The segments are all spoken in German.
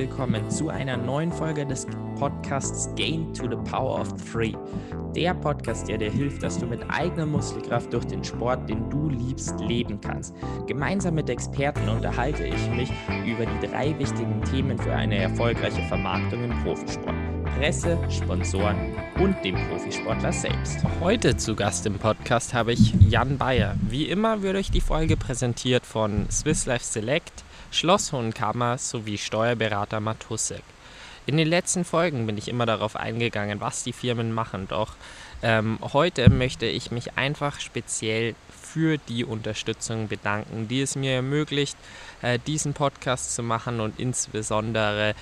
willkommen zu einer neuen Folge des Podcasts Gain to the Power of Three. Der Podcast, der dir hilft, dass du mit eigener Muskelkraft durch den Sport, den du liebst, leben kannst. Gemeinsam mit Experten unterhalte ich mich über die drei wichtigen Themen für eine erfolgreiche Vermarktung im Profisport. Presse, Sponsoren und dem Profisportler selbst. Heute zu Gast im Podcast habe ich Jan Bayer. Wie immer wird euch die Folge präsentiert von Swiss Life Select, Schlosshohenkammer sowie Steuerberater Matussek. In den letzten Folgen bin ich immer darauf eingegangen, was die Firmen machen, doch ähm, heute möchte ich mich einfach speziell für die Unterstützung bedanken, die es mir ermöglicht, äh, diesen Podcast zu machen und insbesondere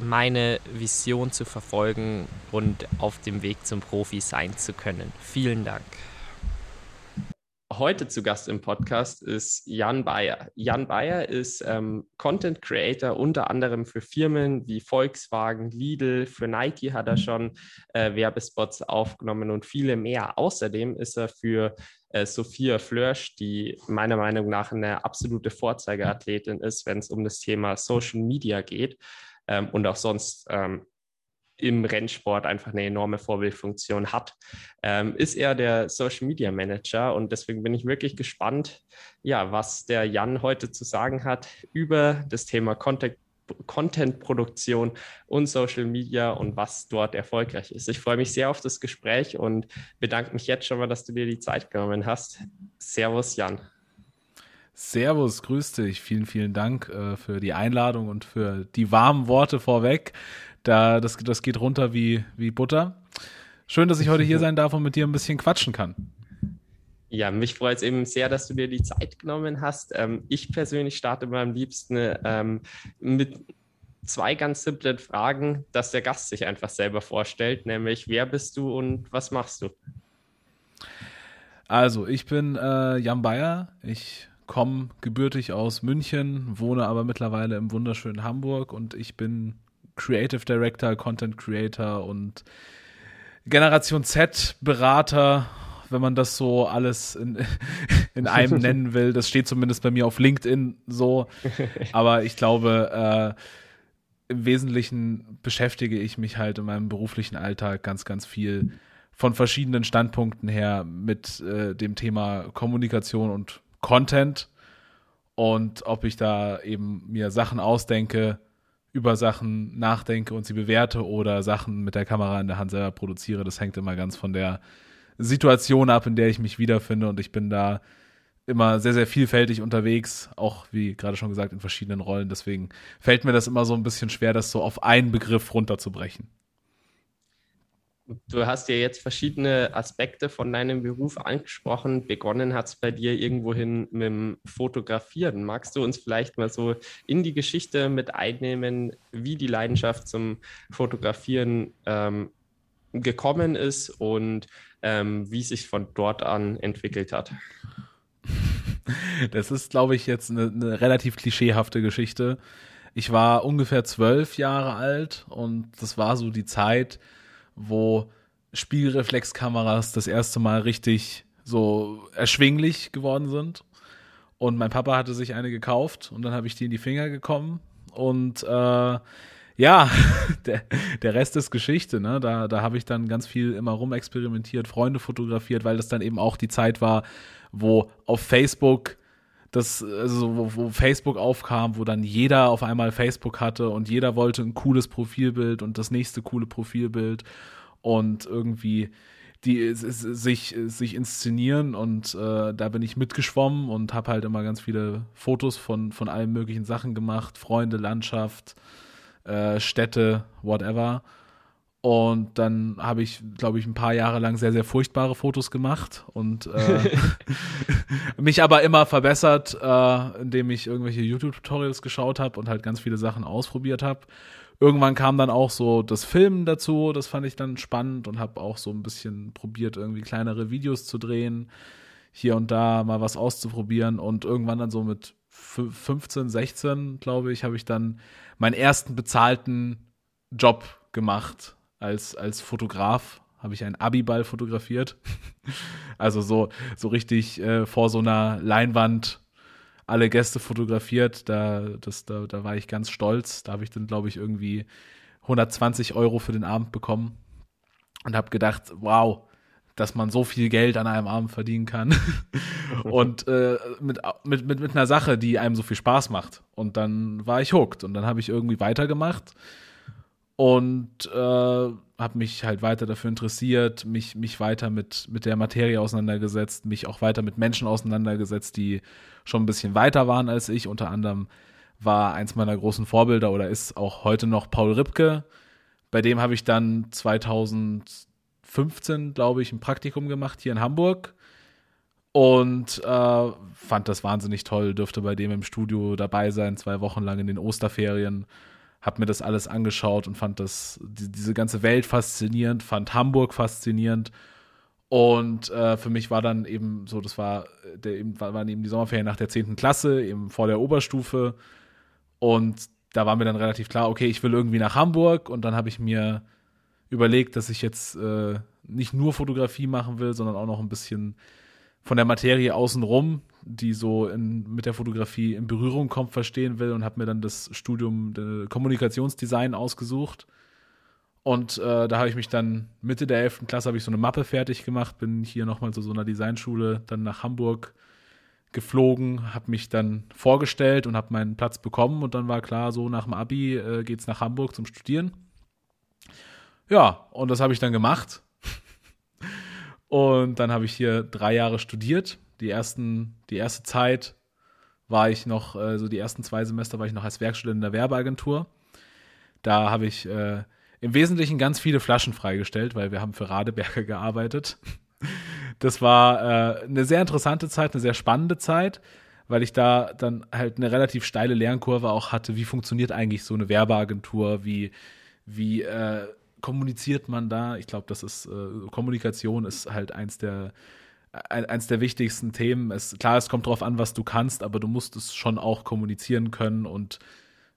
meine Vision zu verfolgen und auf dem Weg zum Profi sein zu können. Vielen Dank. Heute zu Gast im Podcast ist Jan Bayer. Jan Bayer ist ähm, Content Creator unter anderem für Firmen wie Volkswagen, Lidl, für Nike hat er schon äh, Werbespots aufgenommen und viele mehr. Außerdem ist er für äh, Sophia Flörsch, die meiner Meinung nach eine absolute Vorzeigeathletin ist, wenn es um das Thema Social Media geht ähm, und auch sonst ähm, im Rennsport einfach eine enorme Vorbildfunktion hat, ähm, ist er der Social Media Manager und deswegen bin ich wirklich gespannt, ja, was der Jan heute zu sagen hat über das Thema Content Content-Produktion und Social Media und was dort erfolgreich ist. Ich freue mich sehr auf das Gespräch und bedanke mich jetzt schon mal, dass du dir die Zeit genommen hast. Servus, Jan. Servus, grüß dich. Vielen, vielen Dank äh, für die Einladung und für die warmen Worte vorweg. Da, das, das geht runter wie, wie Butter. Schön, dass ich heute hier sein darf und mit dir ein bisschen quatschen kann. Ja, mich freut es eben sehr, dass du dir die Zeit genommen hast. Ähm, ich persönlich starte immer am liebsten ähm, mit zwei ganz simplen Fragen, dass der Gast sich einfach selber vorstellt, nämlich wer bist du und was machst du? Also, ich bin äh, Jan Bayer. Ich komme gebürtig aus München, wohne aber mittlerweile im wunderschönen Hamburg und ich bin Creative Director, Content Creator und Generation Z Berater, wenn man das so alles in, in einem nennen will. Das steht zumindest bei mir auf LinkedIn so. Aber ich glaube, äh, im Wesentlichen beschäftige ich mich halt in meinem beruflichen Alltag ganz, ganz viel von verschiedenen Standpunkten her mit äh, dem Thema Kommunikation und Content und ob ich da eben mir Sachen ausdenke, über Sachen nachdenke und sie bewerte oder Sachen mit der Kamera in der Hand selber produziere. Das hängt immer ganz von der Situation ab, in der ich mich wiederfinde und ich bin da immer sehr, sehr vielfältig unterwegs, auch wie gerade schon gesagt in verschiedenen Rollen. Deswegen fällt mir das immer so ein bisschen schwer, das so auf einen Begriff runterzubrechen. Du hast ja jetzt verschiedene Aspekte von deinem Beruf angesprochen. Begonnen hat es bei dir irgendwohin mit dem Fotografieren. Magst du uns vielleicht mal so in die Geschichte mit einnehmen, wie die Leidenschaft zum Fotografieren ähm, gekommen ist und ähm, wie sich von dort an entwickelt hat? Das ist, glaube ich, jetzt eine, eine relativ klischeehafte Geschichte. Ich war ungefähr zwölf Jahre alt und das war so die Zeit, wo Spiegelreflexkameras das erste Mal richtig so erschwinglich geworden sind. Und mein Papa hatte sich eine gekauft und dann habe ich die in die Finger gekommen. Und äh, ja, der, der Rest ist Geschichte. Ne? Da, da habe ich dann ganz viel immer rumexperimentiert, Freunde fotografiert, weil das dann eben auch die Zeit war, wo auf Facebook das, also wo, wo, Facebook aufkam, wo dann jeder auf einmal Facebook hatte und jeder wollte ein cooles Profilbild und das nächste coole Profilbild und irgendwie die sich, sich inszenieren und äh, da bin ich mitgeschwommen und habe halt immer ganz viele Fotos von, von allen möglichen Sachen gemacht, Freunde, Landschaft, äh, Städte, whatever. Und dann habe ich, glaube ich, ein paar Jahre lang sehr, sehr furchtbare Fotos gemacht und äh, mich aber immer verbessert, äh, indem ich irgendwelche YouTube-Tutorials geschaut habe und halt ganz viele Sachen ausprobiert habe. Irgendwann kam dann auch so das Filmen dazu, das fand ich dann spannend und habe auch so ein bisschen probiert, irgendwie kleinere Videos zu drehen, hier und da mal was auszuprobieren und irgendwann dann so mit 15, 16, glaube ich, habe ich dann meinen ersten bezahlten Job gemacht als, als Fotograf habe ich einen Abiball fotografiert. also so, so richtig äh, vor so einer Leinwand alle Gäste fotografiert. Da, das, da, da war ich ganz stolz. Da habe ich dann, glaube ich, irgendwie 120 Euro für den Abend bekommen und habe gedacht, wow, dass man so viel Geld an einem Abend verdienen kann und äh, mit, mit, mit, mit einer Sache, die einem so viel Spaß macht. Und dann war ich hooked und dann habe ich irgendwie weitergemacht und äh, habe mich halt weiter dafür interessiert, mich, mich weiter mit, mit der Materie auseinandergesetzt, mich auch weiter mit Menschen auseinandergesetzt, die schon ein bisschen weiter waren als ich. Unter anderem war eins meiner großen Vorbilder oder ist auch heute noch Paul Ripke. Bei dem habe ich dann 2015, glaube ich, ein Praktikum gemacht hier in Hamburg und äh, fand das wahnsinnig toll. Dürfte bei dem im Studio dabei sein, zwei Wochen lang in den Osterferien. Hab mir das alles angeschaut und fand das, die, diese ganze Welt faszinierend, fand Hamburg faszinierend und äh, für mich war dann eben so, das war, der, eben, waren eben die Sommerferien nach der 10. Klasse, eben vor der Oberstufe. Und da war mir dann relativ klar, okay, ich will irgendwie nach Hamburg. Und dann habe ich mir überlegt, dass ich jetzt äh, nicht nur Fotografie machen will, sondern auch noch ein bisschen von der Materie außenrum, die so in, mit der Fotografie in Berührung kommt, verstehen will und habe mir dann das Studium Kommunikationsdesign ausgesucht und äh, da habe ich mich dann Mitte der 11. Klasse habe ich so eine Mappe fertig gemacht, bin hier nochmal zu so einer Designschule dann nach Hamburg geflogen, habe mich dann vorgestellt und habe meinen Platz bekommen und dann war klar, so nach dem Abi äh, es nach Hamburg zum Studieren. Ja, und das habe ich dann gemacht. und dann habe ich hier drei Jahre studiert. Die ersten, die erste Zeit war ich noch, äh, so die ersten zwei Semester war ich noch als Werkstudent in der Werbeagentur. Da habe ich äh, im Wesentlichen ganz viele Flaschen freigestellt, weil wir haben für Radeberger gearbeitet. Das war äh, eine sehr interessante Zeit, eine sehr spannende Zeit, weil ich da dann halt eine relativ steile Lernkurve auch hatte. Wie funktioniert eigentlich so eine Werbeagentur? Wie, wie äh, kommuniziert man da? Ich glaube, das ist äh, Kommunikation ist halt eins der eins der wichtigsten Themen. Es, klar, es kommt darauf an, was du kannst, aber du musst es schon auch kommunizieren können und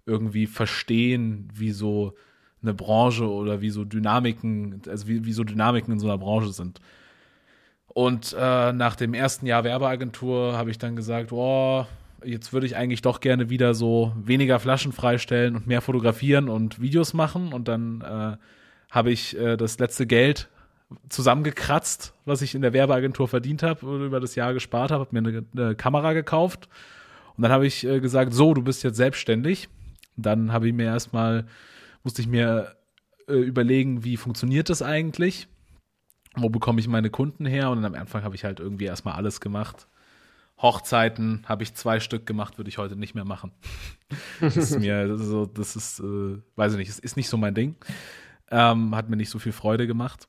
irgendwie verstehen, wie so eine Branche oder wie so Dynamiken, also wie, wie so Dynamiken in so einer Branche sind. Und äh, nach dem ersten Jahr Werbeagentur habe ich dann gesagt, oh, jetzt würde ich eigentlich doch gerne wieder so weniger Flaschen freistellen und mehr fotografieren und Videos machen. Und dann äh, habe ich äh, das letzte Geld zusammengekratzt, was ich in der Werbeagentur verdient habe über das Jahr gespart habe, habe mir eine, eine, Kamera gekauft. Und dann habe ich äh, gesagt, so, du bist jetzt selbstständig. Dann habe ich mir erstmal musste ich mir äh, überlegen, wie funktioniert das eigentlich? Wo bekomme ich meine Kunden her? Und am Anfang habe ich halt irgendwie erstmal alles gemacht. Hochzeiten habe ich zwei Stück gemacht, würde ich heute nicht mehr machen. das ist mir so, das ist, äh, weiß ich nicht, es ist nicht so mein Ding. Ähm, hat mir nicht so viel Freude gemacht.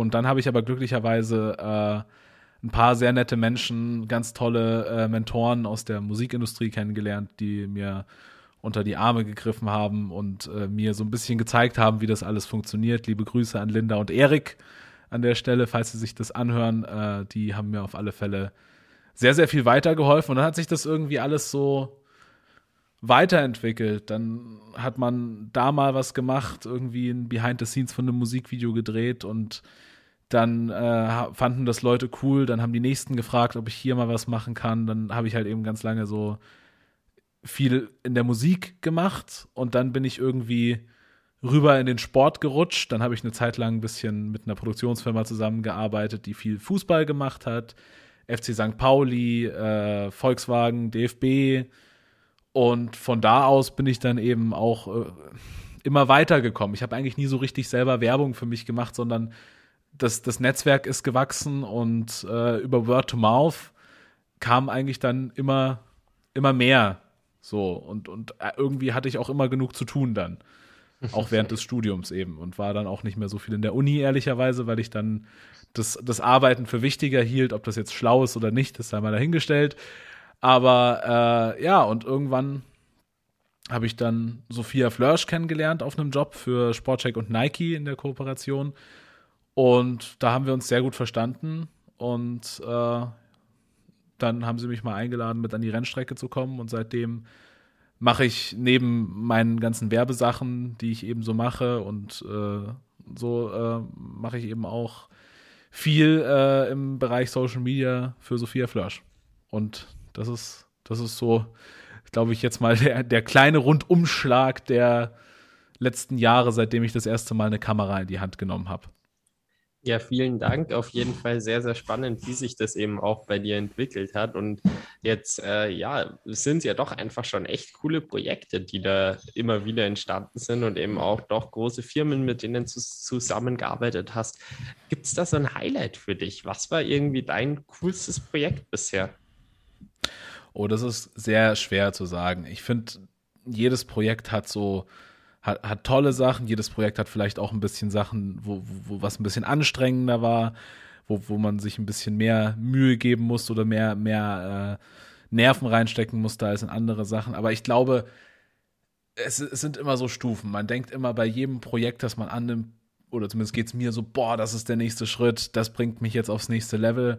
Und dann habe ich aber glücklicherweise äh, ein paar sehr nette Menschen, ganz tolle äh, Mentoren aus der Musikindustrie kennengelernt, die mir unter die Arme gegriffen haben und äh, mir so ein bisschen gezeigt haben, wie das alles funktioniert. Liebe Grüße an Linda und Erik an der Stelle, falls sie sich das anhören. Äh, die haben mir auf alle Fälle sehr, sehr viel weitergeholfen. Und dann hat sich das irgendwie alles so weiterentwickelt. Dann hat man da mal was gemacht, irgendwie ein Behind the Scenes von einem Musikvideo gedreht und dann äh, fanden das Leute cool. Dann haben die Nächsten gefragt, ob ich hier mal was machen kann. Dann habe ich halt eben ganz lange so viel in der Musik gemacht und dann bin ich irgendwie rüber in den Sport gerutscht. Dann habe ich eine Zeit lang ein bisschen mit einer Produktionsfirma zusammengearbeitet, die viel Fußball gemacht hat. FC St. Pauli, äh, Volkswagen, DFB. Und von da aus bin ich dann eben auch äh, immer weitergekommen. Ich habe eigentlich nie so richtig selber Werbung für mich gemacht, sondern das, das Netzwerk ist gewachsen und äh, über Word to Mouth kam eigentlich dann immer, immer mehr so, und, und äh, irgendwie hatte ich auch immer genug zu tun dann. Auch während des Studiums eben. Und war dann auch nicht mehr so viel in der Uni, ehrlicherweise, weil ich dann das, das Arbeiten für wichtiger hielt. Ob das jetzt schlau ist oder nicht, ist da mal dahingestellt. Aber äh, ja, und irgendwann habe ich dann Sophia Flörsch kennengelernt auf einem Job für Sportcheck und Nike in der Kooperation. Und da haben wir uns sehr gut verstanden. Und äh, dann haben sie mich mal eingeladen, mit an die Rennstrecke zu kommen und seitdem mache ich neben meinen ganzen Werbesachen, die ich eben so mache und äh, so äh, mache ich eben auch viel äh, im Bereich Social Media für Sophia Flörsch. Und das ist Das ist so, glaube ich, jetzt mal der, der kleine Rundumschlag der letzten Jahre, seitdem ich das erste Mal eine Kamera in die Hand genommen habe. Ja, vielen Dank. Auf jeden Fall sehr, sehr spannend, wie sich das eben auch bei dir entwickelt hat. Und jetzt, äh, ja, sind es ja doch einfach schon echt coole Projekte, die da immer wieder entstanden sind und eben auch doch große Firmen, mit denen du zusammengearbeitet hast. Gibt es da so ein Highlight für dich? Was war irgendwie dein coolstes Projekt bisher? Oh, das ist sehr schwer zu sagen. Ich finde, jedes Projekt hat so hat, hat tolle Sachen. Jedes Projekt hat vielleicht auch ein bisschen Sachen, wo, wo, wo was ein bisschen anstrengender war, wo, wo man sich ein bisschen mehr Mühe geben musste oder mehr, mehr äh, Nerven reinstecken musste als in andere Sachen. Aber ich glaube, es, es sind immer so Stufen. Man denkt immer bei jedem Projekt, das man annimmt, oder zumindest geht es mir so, boah, das ist der nächste Schritt, das bringt mich jetzt aufs nächste Level.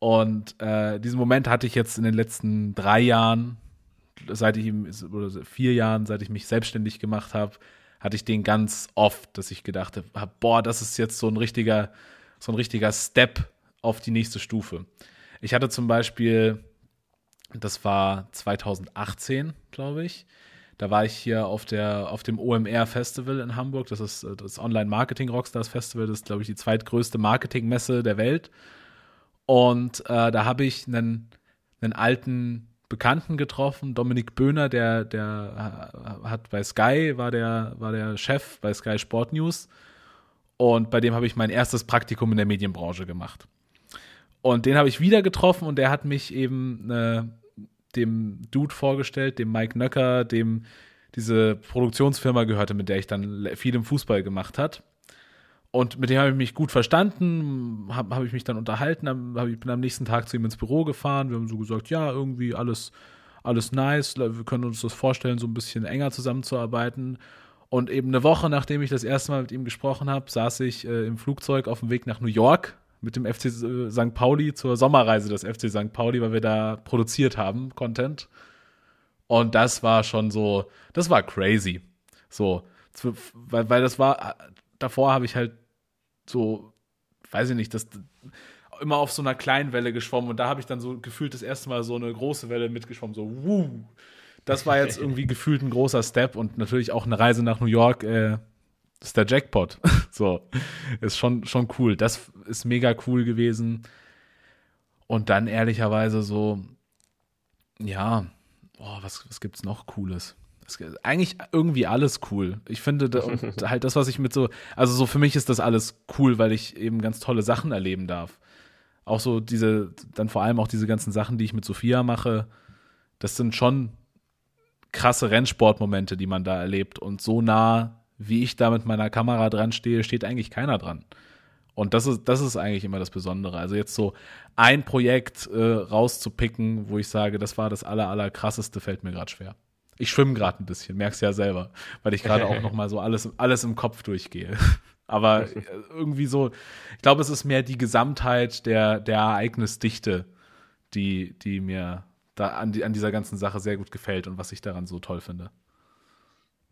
Und äh, diesen Moment hatte ich jetzt in den letzten drei Jahren, seit ich oder vier Jahren, seit ich mich selbstständig gemacht habe, hatte ich den ganz oft, dass ich gedacht habe, boah, das ist jetzt so ein richtiger, so ein richtiger Step auf die nächste Stufe. Ich hatte zum Beispiel, das war 2018, glaube ich, da war ich hier auf, der, auf dem OMR Festival in Hamburg. Das ist das Online Marketing Rockstars Festival. Das ist, glaube ich, die zweitgrößte Marketingmesse der Welt. Und äh, da habe ich einen, einen alten Bekannten getroffen, Dominik Böhner, der, der äh, hat bei Sky, war der, war der Chef bei Sky Sport News. Und bei dem habe ich mein erstes Praktikum in der Medienbranche gemacht. Und den habe ich wieder getroffen und der hat mich eben äh, dem Dude vorgestellt, dem Mike Nöcker, dem diese Produktionsfirma gehörte, mit der ich dann viel im Fußball gemacht hat. Und mit dem habe ich mich gut verstanden, habe hab ich mich dann unterhalten, hab, bin am nächsten Tag zu ihm ins Büro gefahren. Wir haben so gesagt, ja, irgendwie alles, alles nice, wir können uns das vorstellen, so ein bisschen enger zusammenzuarbeiten. Und eben eine Woche, nachdem ich das erste Mal mit ihm gesprochen habe, saß ich äh, im Flugzeug auf dem Weg nach New York mit dem FC äh, St. Pauli zur Sommerreise des FC St. Pauli, weil wir da produziert haben, Content. Und das war schon so, das war crazy. So, weil, weil das war, davor habe ich halt so, weiß ich nicht, das immer auf so einer kleinen Welle geschwommen und da habe ich dann so gefühlt das erste Mal so eine große Welle mitgeschwommen, so wuh. Das war jetzt irgendwie gefühlt ein großer Step und natürlich auch eine Reise nach New York äh, ist der Jackpot. so, ist schon, schon cool. Das ist mega cool gewesen. Und dann ehrlicherweise so, ja, boah, was, was gibt's noch Cooles? Eigentlich irgendwie alles cool. Ich finde da, halt das, was ich mit so, also so für mich ist das alles cool, weil ich eben ganz tolle Sachen erleben darf. Auch so diese, dann vor allem auch diese ganzen Sachen, die ich mit Sophia mache, das sind schon krasse Rennsportmomente, die man da erlebt. Und so nah, wie ich da mit meiner Kamera dran stehe, steht eigentlich keiner dran. Und das ist, das ist eigentlich immer das Besondere. Also jetzt so ein Projekt äh, rauszupicken, wo ich sage, das war das aller, aller krasseste, fällt mir gerade schwer. Ich schwimme gerade ein bisschen, merkst ja selber, weil ich gerade auch noch mal so alles, alles im Kopf durchgehe. Aber irgendwie so, ich glaube, es ist mehr die Gesamtheit der, der Ereignisdichte, die, die mir da an, die, an dieser ganzen Sache sehr gut gefällt und was ich daran so toll finde.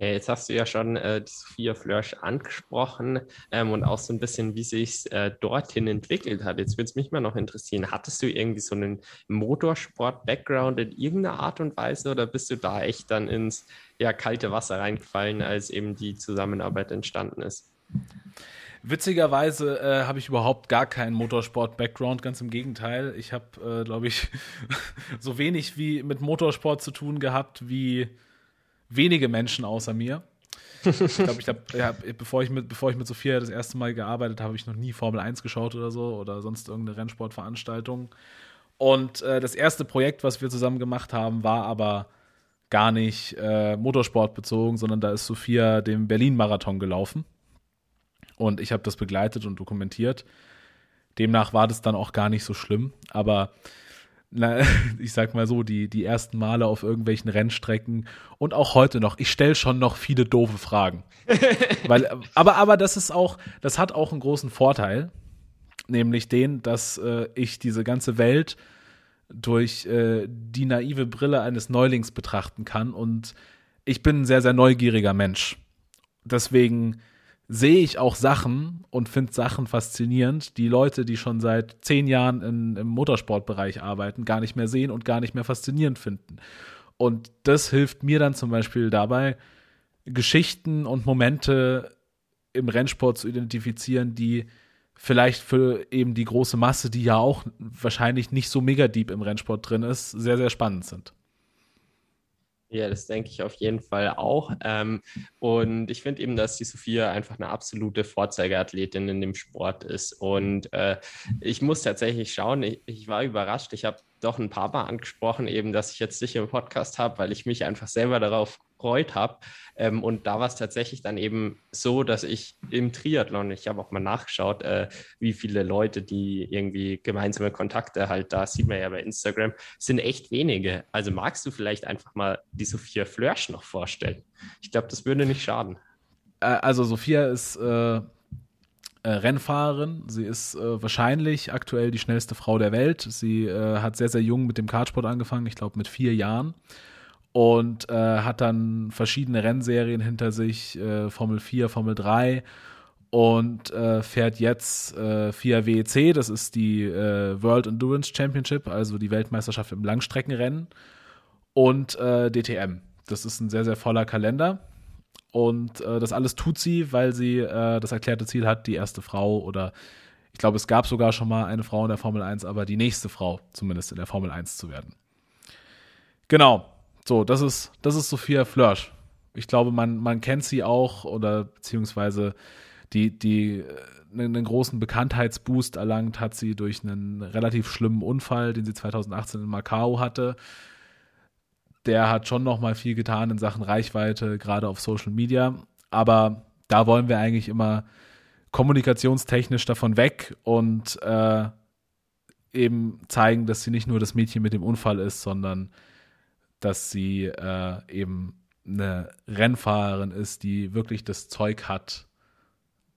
Ja, jetzt hast du ja schon äh, die Sophia Flörsch angesprochen ähm, und auch so ein bisschen, wie sich äh, dorthin entwickelt hat. Jetzt würde es mich mal noch interessieren, hattest du irgendwie so einen Motorsport-Background in irgendeiner Art und Weise oder bist du da echt dann ins ja, kalte Wasser reingefallen, als eben die Zusammenarbeit entstanden ist? Witzigerweise äh, habe ich überhaupt gar keinen Motorsport-Background, ganz im Gegenteil. Ich habe, äh, glaube ich, so wenig wie mit Motorsport zu tun gehabt wie wenige Menschen außer mir. Ich glaube, ich habe, ja, bevor, ich mit, bevor ich mit Sophia das erste Mal gearbeitet habe, habe ich noch nie Formel 1 geschaut oder so oder sonst irgendeine Rennsportveranstaltung. Und äh, das erste Projekt, was wir zusammen gemacht haben, war aber gar nicht äh, Motorsport bezogen, sondern da ist Sophia dem Berlin-Marathon gelaufen. Und ich habe das begleitet und dokumentiert. Demnach war das dann auch gar nicht so schlimm. Aber na, ich sag mal so, die, die ersten Male auf irgendwelchen Rennstrecken und auch heute noch, ich stelle schon noch viele doofe Fragen. Weil, aber, aber das ist auch, das hat auch einen großen Vorteil, nämlich den, dass äh, ich diese ganze Welt durch äh, die naive Brille eines Neulings betrachten kann und ich bin ein sehr, sehr neugieriger Mensch. Deswegen sehe ich auch Sachen und finde Sachen faszinierend, die Leute, die schon seit zehn Jahren in, im Motorsportbereich arbeiten, gar nicht mehr sehen und gar nicht mehr faszinierend finden. Und das hilft mir dann zum Beispiel dabei, Geschichten und Momente im Rennsport zu identifizieren, die vielleicht für eben die große Masse, die ja auch wahrscheinlich nicht so mega deep im Rennsport drin ist, sehr, sehr spannend sind. Ja, das denke ich auf jeden Fall auch. Ähm, und ich finde eben, dass die Sophia einfach eine absolute Vorzeigeathletin in dem Sport ist. Und äh, ich muss tatsächlich schauen, ich, ich war überrascht. Ich habe doch ein paar Mal angesprochen, eben, dass ich jetzt dich im Podcast habe, weil ich mich einfach selber darauf gefreut habe. Ähm, und da war es tatsächlich dann eben so, dass ich im Triathlon, ich habe auch mal nachgeschaut, äh, wie viele Leute, die irgendwie gemeinsame Kontakte halt da, sieht man ja bei Instagram, sind echt wenige. Also magst du vielleicht einfach mal die Sophia Flörsch noch vorstellen? Ich glaube, das würde nicht schaden. Äh, also Sophia ist äh, äh, Rennfahrerin. Sie ist äh, wahrscheinlich aktuell die schnellste Frau der Welt. Sie äh, hat sehr, sehr jung mit dem Kartsport angefangen, ich glaube mit vier Jahren. Und äh, hat dann verschiedene Rennserien hinter sich, äh, Formel 4, Formel 3 und äh, fährt jetzt FIA WEC, das ist die World Endurance Championship, also die Weltmeisterschaft im Langstreckenrennen und DTM. Das ist ein sehr, sehr voller Kalender. Und äh, das alles tut sie, weil sie äh, das erklärte Ziel hat, die erste Frau oder ich glaube, es gab sogar schon mal eine Frau in der Formel 1, aber die nächste Frau zumindest in der Formel 1 zu werden. Genau. So, das ist, das ist Sophia Flörsch. Ich glaube, man, man kennt sie auch oder beziehungsweise die, die einen äh, großen Bekanntheitsboost erlangt hat sie durch einen relativ schlimmen Unfall, den sie 2018 in Macau hatte der hat schon noch mal viel getan in Sachen Reichweite, gerade auf Social Media. Aber da wollen wir eigentlich immer kommunikationstechnisch davon weg und äh, eben zeigen, dass sie nicht nur das Mädchen mit dem Unfall ist, sondern dass sie äh, eben eine Rennfahrerin ist, die wirklich das Zeug hat,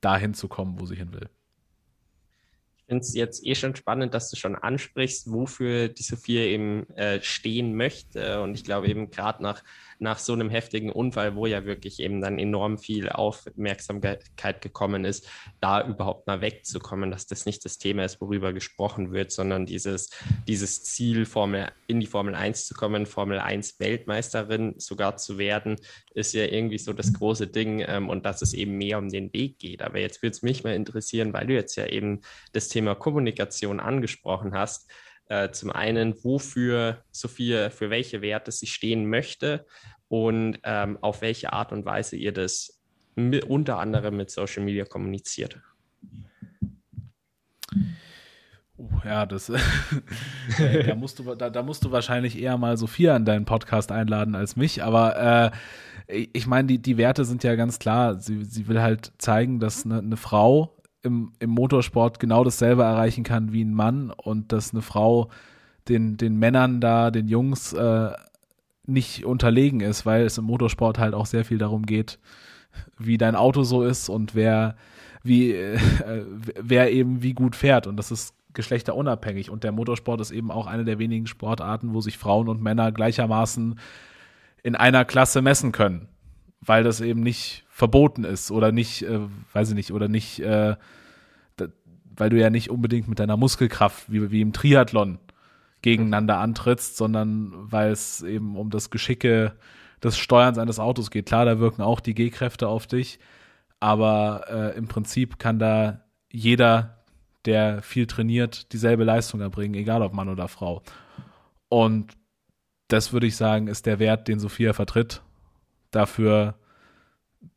dahin zu kommen, wo sie hin will finde es jetzt eh schon spannend, dass du schon ansprichst, wofür die Sophia eben äh, stehen möchte. Und ich glaube eben gerade nach nach so einem heftigen Unfall, wo ja wirklich eben dann enorm viel Aufmerksamkeit gekommen ist, da überhaupt mal wegzukommen, dass das nicht das Thema ist, worüber gesprochen wird, sondern dieses, dieses Ziel, Formel, in die Formel 1 zu kommen, Formel 1 Weltmeisterin sogar zu werden, ist ja irgendwie so das große Ding ähm, und dass es eben mehr um den Weg geht. Aber jetzt würde es mich mal interessieren, weil du jetzt ja eben das Thema Kommunikation angesprochen hast. Äh, zum einen, wofür Sophia, für welche Werte sie stehen möchte und ähm, auf welche Art und Weise ihr das mit, unter anderem mit Social Media kommuniziert. Uh, ja, das da, musst du, da, da, musst du wahrscheinlich eher mal Sophia in deinen Podcast einladen als mich. Aber äh, ich meine, die, die Werte sind ja ganz klar. Sie, sie will halt zeigen, dass eine, eine Frau im, im Motorsport genau dasselbe erreichen kann wie ein Mann und dass eine Frau den, den Männern da, den Jungs äh, nicht unterlegen ist, weil es im Motorsport halt auch sehr viel darum geht, wie dein Auto so ist und wer wie äh, wer eben wie gut fährt. Und das ist geschlechterunabhängig. Und der Motorsport ist eben auch eine der wenigen Sportarten, wo sich Frauen und Männer gleichermaßen in einer Klasse messen können, weil das eben nicht verboten ist oder nicht, äh, weiß ich nicht, oder nicht, äh, da, weil du ja nicht unbedingt mit deiner Muskelkraft wie, wie im Triathlon gegeneinander antrittst, sondern weil es eben um das Geschicke des Steuerns eines Autos geht. Klar, da wirken auch die G-Kräfte auf dich, aber äh, im Prinzip kann da jeder, der viel trainiert, dieselbe Leistung erbringen, egal ob Mann oder Frau. Und das würde ich sagen, ist der Wert, den Sophia vertritt. Dafür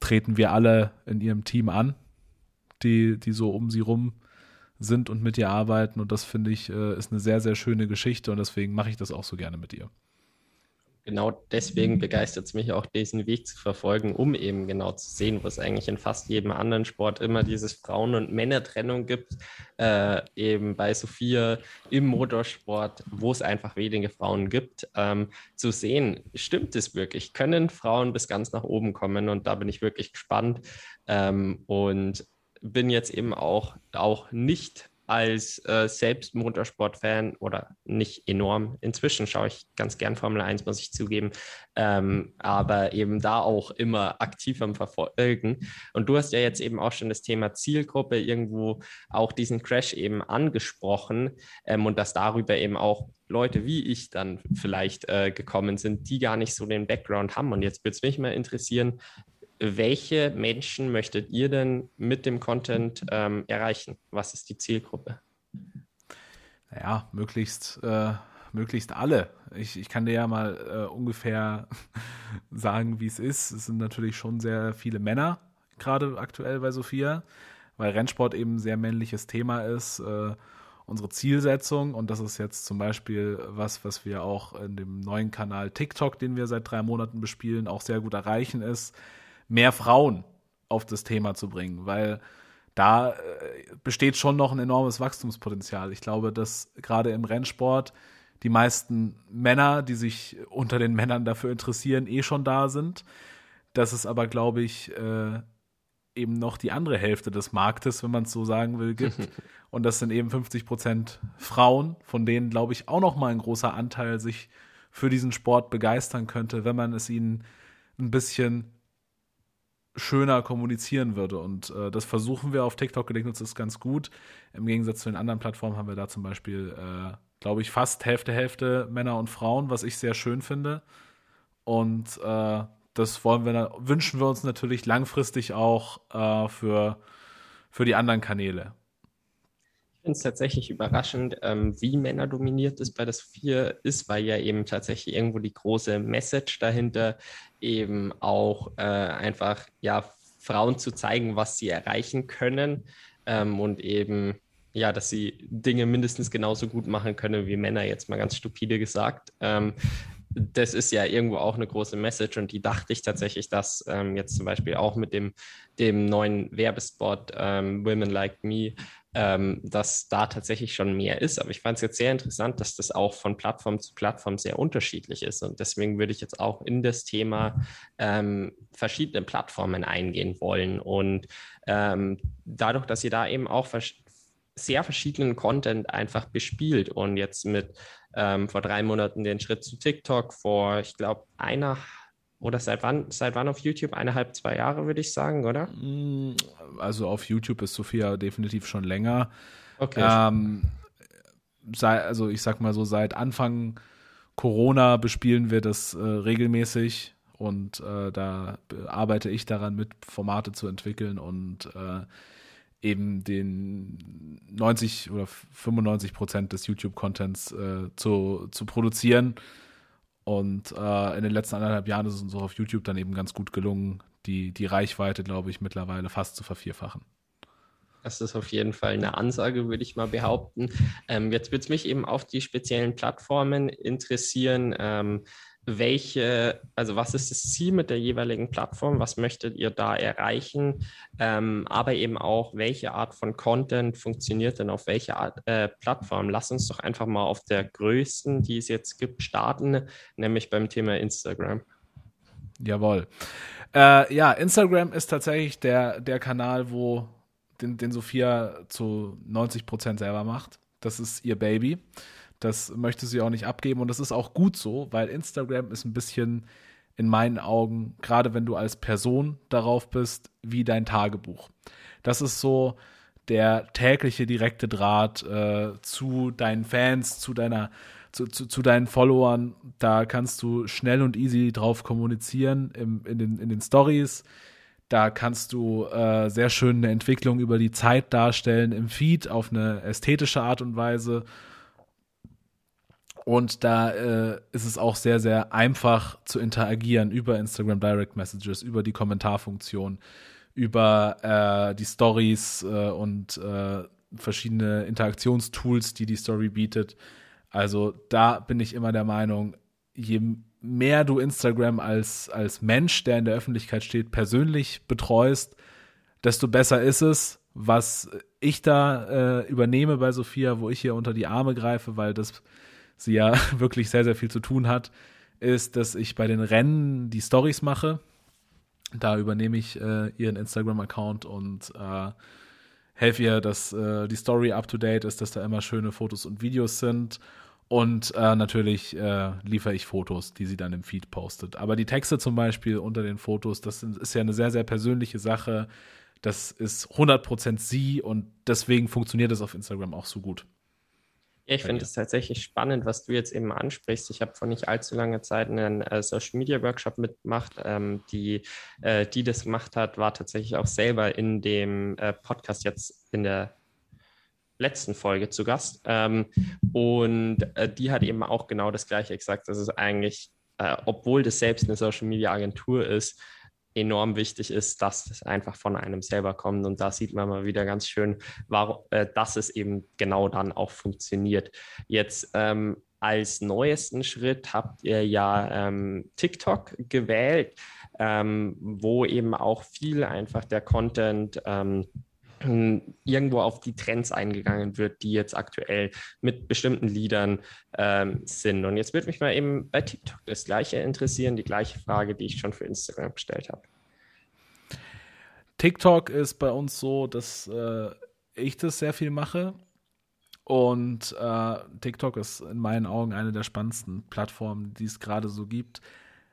treten wir alle in ihrem Team an, die, die so um sie rum sind und mit ihr arbeiten. Und das finde ich äh, ist eine sehr, sehr schöne Geschichte und deswegen mache ich das auch so gerne mit ihr. Genau deswegen begeistert es mich auch, diesen Weg zu verfolgen, um eben genau zu sehen, wo es eigentlich in fast jedem anderen Sport immer dieses Frauen- und Männertrennung gibt. Äh, eben bei Sophia im Motorsport, wo es einfach wenige Frauen gibt, ähm, zu sehen, stimmt es wirklich? Können Frauen bis ganz nach oben kommen? Und da bin ich wirklich gespannt. Ähm, und bin jetzt eben auch, auch nicht als äh, selbst Motorsport-Fan oder nicht enorm. Inzwischen schaue ich ganz gern Formel 1, muss ich zugeben, ähm, aber eben da auch immer aktiv am Verfolgen. Und du hast ja jetzt eben auch schon das Thema Zielgruppe irgendwo auch diesen Crash eben angesprochen ähm, und dass darüber eben auch Leute wie ich dann vielleicht äh, gekommen sind, die gar nicht so den Background haben. Und jetzt würde es mich mal interessieren, welche Menschen möchtet ihr denn mit dem Content ähm, erreichen? Was ist die Zielgruppe? Naja, möglichst, äh, möglichst alle. Ich, ich kann dir ja mal äh, ungefähr sagen, wie es ist. Es sind natürlich schon sehr viele Männer, gerade aktuell bei Sophia, weil Rennsport eben ein sehr männliches Thema ist. Äh, unsere Zielsetzung, und das ist jetzt zum Beispiel was, was wir auch in dem neuen Kanal TikTok, den wir seit drei Monaten bespielen, auch sehr gut erreichen, ist, mehr Frauen auf das Thema zu bringen, weil da äh, besteht schon noch ein enormes Wachstumspotenzial. Ich glaube, dass gerade im Rennsport die meisten Männer, die sich unter den Männern dafür interessieren, eh schon da sind. Dass es aber, glaube ich, äh, eben noch die andere Hälfte des Marktes, wenn man es so sagen will, gibt. Und das sind eben 50 Prozent Frauen, von denen, glaube ich, auch noch mal ein großer Anteil sich für diesen Sport begeistern könnte, wenn man es ihnen ein bisschen schöner kommunizieren würde. Und äh, das versuchen wir auf TikTok gelingt uns das ganz gut. Im Gegensatz zu den anderen Plattformen haben wir da zum Beispiel, äh, glaube ich, fast Hälfte, Hälfte Männer und Frauen, was ich sehr schön finde. Und äh, das wollen wir, wünschen wir uns natürlich langfristig auch äh, für, für die anderen Kanäle. Finde es tatsächlich überraschend, ähm, wie männerdominiert es bei das 4 ist, weil ja eben tatsächlich irgendwo die große Message dahinter eben auch äh, einfach ja Frauen zu zeigen, was sie erreichen können ähm, und eben ja, dass sie Dinge mindestens genauso gut machen können wie Männer, jetzt mal ganz stupide gesagt. Ähm, das ist ja irgendwo auch eine große Message und die dachte ich tatsächlich, dass ähm, jetzt zum Beispiel auch mit dem, dem neuen Werbespot ähm, Women Like Me, ähm, dass da tatsächlich schon mehr ist. Aber ich fand es jetzt sehr interessant, dass das auch von Plattform zu Plattform sehr unterschiedlich ist. Und deswegen würde ich jetzt auch in das Thema ähm, verschiedene Plattformen eingehen wollen. Und ähm, dadurch, dass ihr da eben auch vers sehr verschiedenen Content einfach bespielt und jetzt mit ähm, vor drei Monaten den Schritt zu TikTok, vor, ich glaube, einer oder seit wann, seit wann auf YouTube? Eineinhalb, zwei Jahre, würde ich sagen, oder? Mm, also auf YouTube ist Sophia definitiv schon länger. Okay. Ähm, sei, also ich sag mal so, seit Anfang Corona bespielen wir das äh, regelmäßig und äh, da arbeite ich daran mit, Formate zu entwickeln und äh, eben den 90 oder 95 Prozent des YouTube-Contents äh, zu, zu produzieren. Und äh, in den letzten anderthalb Jahren ist es uns auch auf YouTube dann eben ganz gut gelungen, die, die Reichweite, glaube ich, mittlerweile fast zu vervierfachen. Das ist auf jeden Fall eine Ansage, würde ich mal behaupten. Ähm, jetzt würde es mich eben auf die speziellen Plattformen interessieren. Ähm, welche, also was ist das Ziel mit der jeweiligen Plattform, was möchtet ihr da erreichen, ähm, aber eben auch, welche Art von Content funktioniert denn auf welcher Art, äh, Plattform. Lass uns doch einfach mal auf der größten, die es jetzt gibt, starten, nämlich beim Thema Instagram. Jawohl. Äh, ja, Instagram ist tatsächlich der, der Kanal, wo den, den Sophia zu 90 Prozent selber macht. Das ist ihr Baby. Das möchte sie auch nicht abgeben und das ist auch gut so, weil Instagram ist ein bisschen in meinen Augen, gerade wenn du als Person darauf bist, wie dein Tagebuch. Das ist so der tägliche direkte Draht äh, zu deinen Fans, zu deiner zu, zu, zu, deinen Followern. Da kannst du schnell und easy drauf kommunizieren im, in, den, in den Stories. Da kannst du äh, sehr schön eine Entwicklung über die Zeit darstellen im Feed auf eine ästhetische Art und Weise. Und da äh, ist es auch sehr, sehr einfach zu interagieren über Instagram Direct Messages, über die Kommentarfunktion, über äh, die Stories äh, und äh, verschiedene Interaktionstools, die die Story bietet. Also da bin ich immer der Meinung, je mehr du Instagram als, als Mensch, der in der Öffentlichkeit steht, persönlich betreust, desto besser ist es. Was ich da äh, übernehme bei Sophia, wo ich hier unter die Arme greife, weil das sie ja wirklich sehr, sehr viel zu tun hat, ist, dass ich bei den Rennen die Stories mache. Da übernehme ich äh, ihren Instagram-Account und äh, helfe ihr, dass äh, die Story up to date ist, dass da immer schöne Fotos und Videos sind. Und äh, natürlich äh, liefere ich Fotos, die sie dann im Feed postet. Aber die Texte zum Beispiel unter den Fotos, das ist ja eine sehr, sehr persönliche Sache. Das ist 100% sie und deswegen funktioniert es auf Instagram auch so gut. Ja, ich finde es tatsächlich spannend, was du jetzt eben ansprichst. Ich habe vor nicht allzu langer Zeit einen äh, Social Media Workshop mitgemacht. Ähm, die, äh, die das gemacht hat, war tatsächlich auch selber in dem äh, Podcast jetzt in der letzten Folge zu Gast. Ähm, und äh, die hat eben auch genau das Gleiche gesagt, dass es eigentlich, äh, obwohl das selbst eine Social Media Agentur ist, enorm wichtig ist, dass das einfach von einem selber kommt. Und da sieht man mal wieder ganz schön, warum, äh, dass es eben genau dann auch funktioniert. Jetzt ähm, als neuesten Schritt habt ihr ja ähm, TikTok gewählt, ähm, wo eben auch viel einfach der Content ähm, irgendwo auf die Trends eingegangen wird, die jetzt aktuell mit bestimmten Liedern ähm, sind. Und jetzt würde mich mal eben bei TikTok das gleiche interessieren, die gleiche Frage, die ich schon für Instagram gestellt habe. TikTok ist bei uns so, dass äh, ich das sehr viel mache. Und äh, TikTok ist in meinen Augen eine der spannendsten Plattformen, die es gerade so gibt,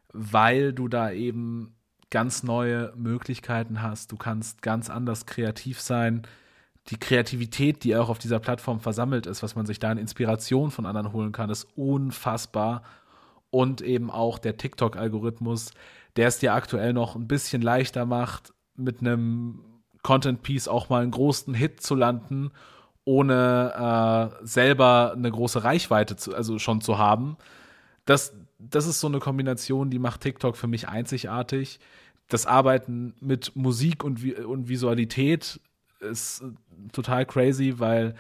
weil du da eben ganz neue Möglichkeiten hast. Du kannst ganz anders kreativ sein. Die Kreativität, die auch auf dieser Plattform versammelt ist, was man sich da in Inspiration von anderen holen kann, ist unfassbar. Und eben auch der TikTok-Algorithmus, der es dir aktuell noch ein bisschen leichter macht, mit einem Content-Piece auch mal einen großen Hit zu landen, ohne äh, selber eine große Reichweite zu, also schon zu haben. Das, das ist so eine Kombination, die macht TikTok für mich einzigartig das Arbeiten mit Musik und, und Visualität ist total crazy, weil